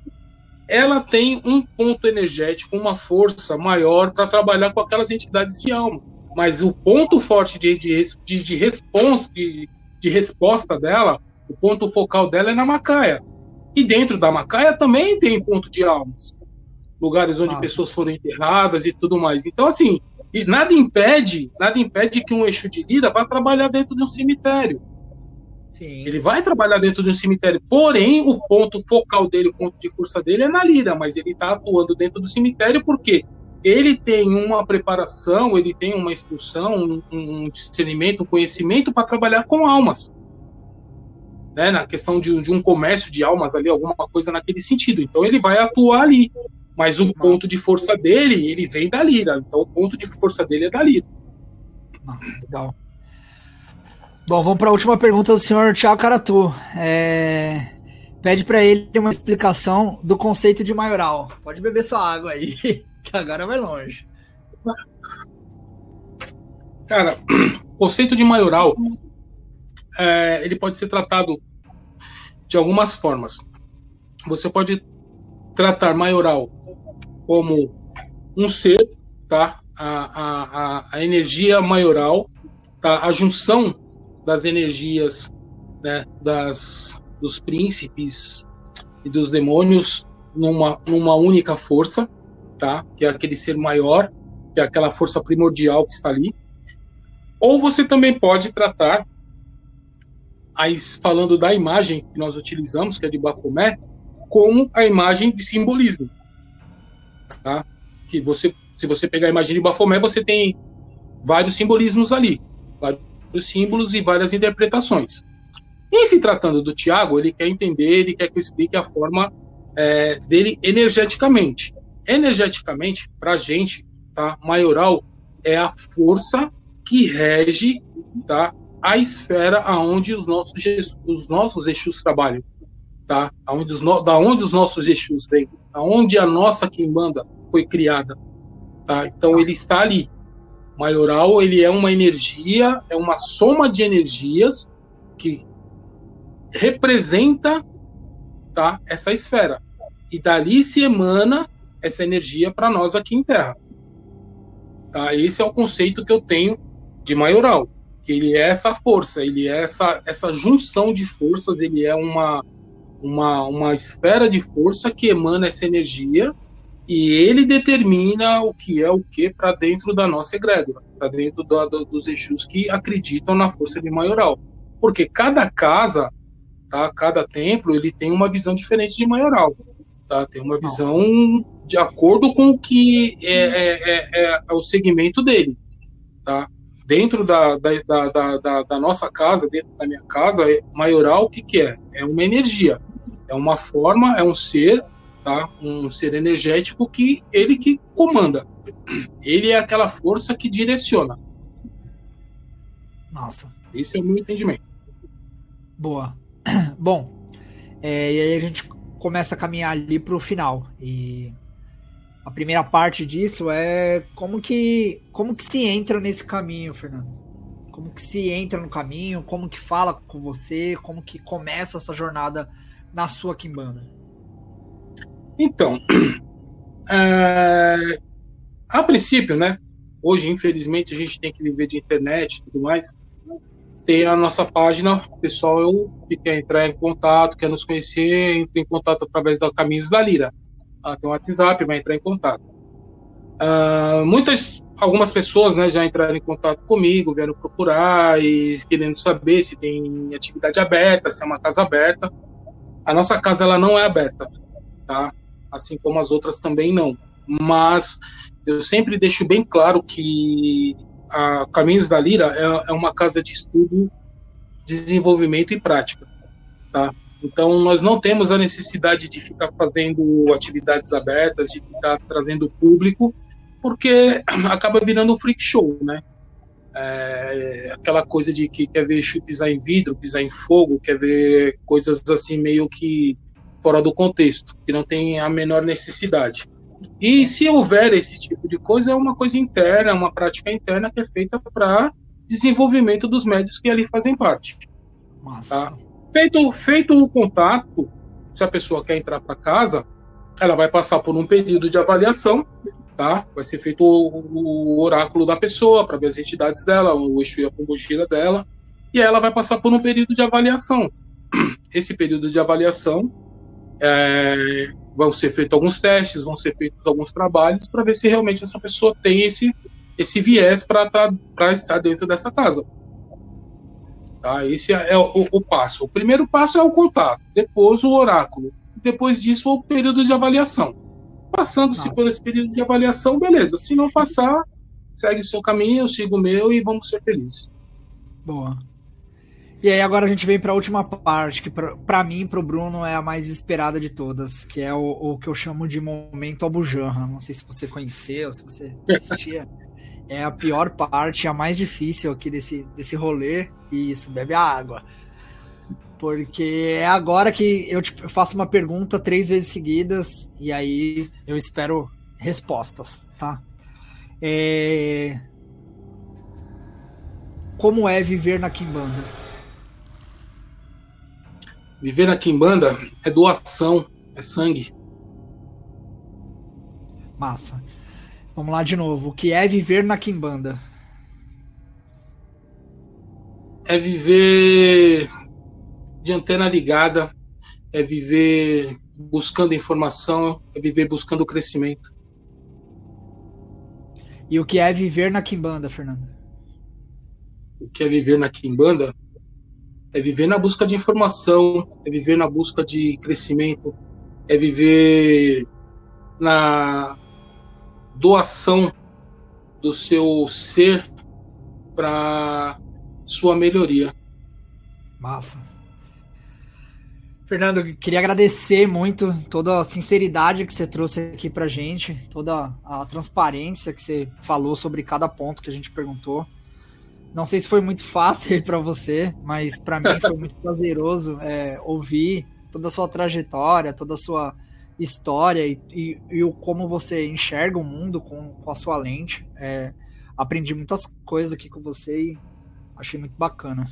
ela tem um ponto energético, uma força maior para trabalhar com aquelas entidades de alma. Mas o ponto forte de, de, de, de, responsa, de, de resposta dela, o ponto focal dela é na Macaia. E dentro da Macaia também tem ponto de almas. Lugares onde Nossa. pessoas foram enterradas e tudo mais. Então, assim, e nada impede, nada impede que um eixo de lira vá trabalhar dentro de um cemitério. Sim. Ele vai trabalhar dentro de um cemitério, porém o ponto focal dele, o ponto de força dele é na lira, mas ele está atuando dentro do cemitério porque ele tem uma preparação, ele tem uma instrução, um, um discernimento, um conhecimento para trabalhar com almas né, na questão de, de, um comércio de almas ali, alguma coisa naquele sentido. Então ele vai atuar ali. Mas o ponto de força dele, ele vem da lira. Então o ponto de força dele é da lira. legal. Bom, vamos para a última pergunta do senhor Tiago Caratu. É... Pede para ele uma explicação do conceito de maioral. Pode beber sua água aí, [LAUGHS] que agora vai longe. Cara, [CLEARS THROAT] conceito de maioral é, ele pode ser tratado de algumas formas. Você pode tratar maioral como um ser, tá? A, a, a energia maioral, tá? A junção das energias, né? Das dos príncipes e dos demônios numa, numa única força, tá? Que é aquele ser maior, que é aquela força primordial que está ali. Ou você também pode tratar aí falando da imagem que nós utilizamos, que é de Baphomet, como a imagem de simbolismo. Tá? Que você, se você pegar a imagem de Baphomet, você tem vários simbolismos ali, vários símbolos e várias interpretações. Em se tratando do Tiago, ele quer entender, ele quer que eu explique a forma é, dele energeticamente. Energeticamente, para a gente, tá? maioral é a força que rege tá? a esfera aonde os nossos os nossos Exus trabalham, tá? Aonde os no, da onde os nossos Exus vêm, aonde a nossa quimbanda foi criada, tá? Então ele está ali. Maioral, ele é uma energia, é uma soma de energias que representa, tá? Essa esfera. E dali se emana essa energia para nós aqui em Terra. Tá? Esse é o conceito que eu tenho de maioral, que ele é essa força, ele é essa, essa junção de forças, ele é uma, uma, uma esfera de força que emana essa energia e ele determina o que é o que para dentro da nossa egrégora, para dentro do, do, dos Exus que acreditam na força de maioral. Porque cada casa, tá, cada templo, ele tem uma visão diferente de maioral. Tá? Tem uma visão de acordo com o que é, é, é, é, é o segmento dele. Tá? Dentro da, da, da, da, da nossa casa, dentro da minha casa, é, maioral o que, que é? É uma energia. É uma forma, é um ser tá? Um ser energético que ele que comanda. Ele é aquela força que direciona. Nossa. Esse é o meu entendimento. Boa. [CLEARS THROAT] Bom, é, e aí a gente começa a caminhar ali para o final. E a primeira parte disso é como que como que se entra nesse caminho, Fernando? Como que se entra no caminho? Como que fala com você? Como que começa essa jornada na sua quimbanda? Então, [CLEARS THROAT] é, a princípio, né? Hoje, infelizmente, a gente tem que viver de internet e tudo mais. Tem a nossa página, o pessoal eu, que quer entrar em contato, quer nos conhecer, entra em contato através da Caminhos da Lira. Ah, tem um WhatsApp, vai entrar em contato. Uh, muitas, algumas pessoas, né, já entraram em contato comigo, vieram procurar e querendo saber se tem atividade aberta, se é uma casa aberta. A nossa casa ela não é aberta, tá? Assim como as outras também não. Mas eu sempre deixo bem claro que a Caminhos da Lira é, é uma casa de estudo, desenvolvimento e prática, tá? Então nós não temos a necessidade de ficar fazendo atividades abertas, de ficar trazendo público, porque acaba virando um freak show, né? É, aquela coisa de que quer ver chu pisar em vidro, pisar em fogo, quer ver coisas assim meio que fora do contexto, que não tem a menor necessidade. E se houver esse tipo de coisa, é uma coisa interna, é uma prática interna que é feita para desenvolvimento dos médios que ali fazem parte. Tá? Feito, feito o contato, se a pessoa quer entrar para casa, ela vai passar por um período de avaliação, tá? Vai ser feito o, o oráculo da pessoa para ver as entidades dela, o Exu e a Pombogira dela, e ela vai passar por um período de avaliação. [CLEARS THROAT] Esse período de avaliação é, vão ser feitos alguns testes, vão ser feitos alguns trabalhos para ver se realmente essa pessoa tem esse, esse viés para estar dentro dessa casa. Tá? Esse é, é o, o, passo. O primeiro passo é o contato, depois o oráculo, depois disso o período de avaliação. Passando-se por esse período de avaliação, beleza. Se não passar, segue seu caminho, eu sigo o meu e vamos ser felizes. Boa. E aí agora a gente vem para a última parte, que para mim, para o Bruno, é a mais esperada de todas, que é o, o que eu chamo de momento Abujanra. Não sei se você conheceu, se você [LAUGHS] assistia. é a pior parte, a mais difícil aqui desse, desse rolê. Isso, bebe a água. Porque é agora que eu te faço uma pergunta três vezes seguidas e aí eu espero respostas, tá? É... Como é viver na Kimbanda? Viver na Quimbanda é doação, é sangue. Massa. Vamos lá de novo. O que é viver na Quimbanda? É viver de antena ligada, é viver buscando informação, é viver buscando crescimento. E o que é viver na Quimbanda, Fernando? O que é viver na Quimbanda? É viver na busca de informação, é viver na busca de crescimento, é viver na doação do seu ser para sua melhoria. Massa. Fernando, queria agradecer muito toda a sinceridade que você trouxe aqui pra gente, toda a transparência que você falou sobre cada ponto que a gente perguntou. Não sei se foi muito fácil para você, mas para mim foi muito prazeroso é, ouvir toda a sua trajetória, toda a sua história e, e, e o como você enxerga o mundo com, com a sua lente. É, aprendi muitas coisas aqui com você e achei muito bacana.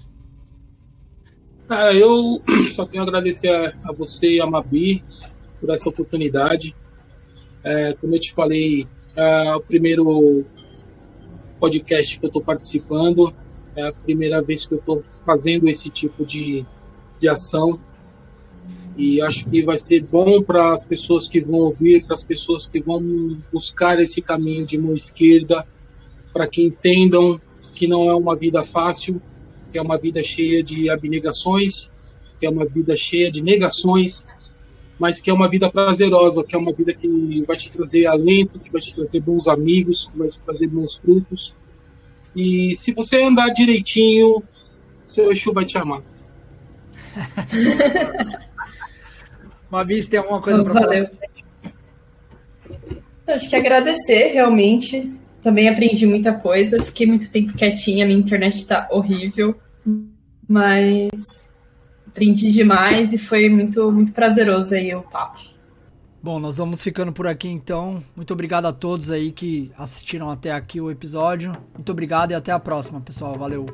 Ah, eu [CLEARS THROAT] só tenho a agradecer a, a, você e a Mabi por essa oportunidade. É, como eu te falei, é o primeiro podcast que eu estou participando, é a primeira vez que eu estou fazendo esse tipo de, de ação. E acho que vai ser bom para as pessoas que vão ouvir, para as pessoas que vão buscar esse caminho de mão esquerda, para que entendam que não é uma vida fácil, que é uma vida cheia de abnegações, que é uma vida cheia de negações, mas que é uma vida prazerosa, que é uma vida que vai te trazer alento, que vai te trazer bons amigos, que vai te trazer bons frutos. E se você andar direitinho, seu Exu vai te amar. [LAUGHS] Mavis, tem alguma coisa para falar? Acho que agradecer, realmente. Também aprendi muita coisa. Fiquei muito tempo quietinha, minha internet está horrível. Mas aprendi demais e foi muito, muito prazeroso aí o papo. Bom, nós vamos ficando por aqui então. Muito obrigado a todos aí que assistiram até aqui o episódio. Muito obrigado e até a próxima, pessoal. Valeu.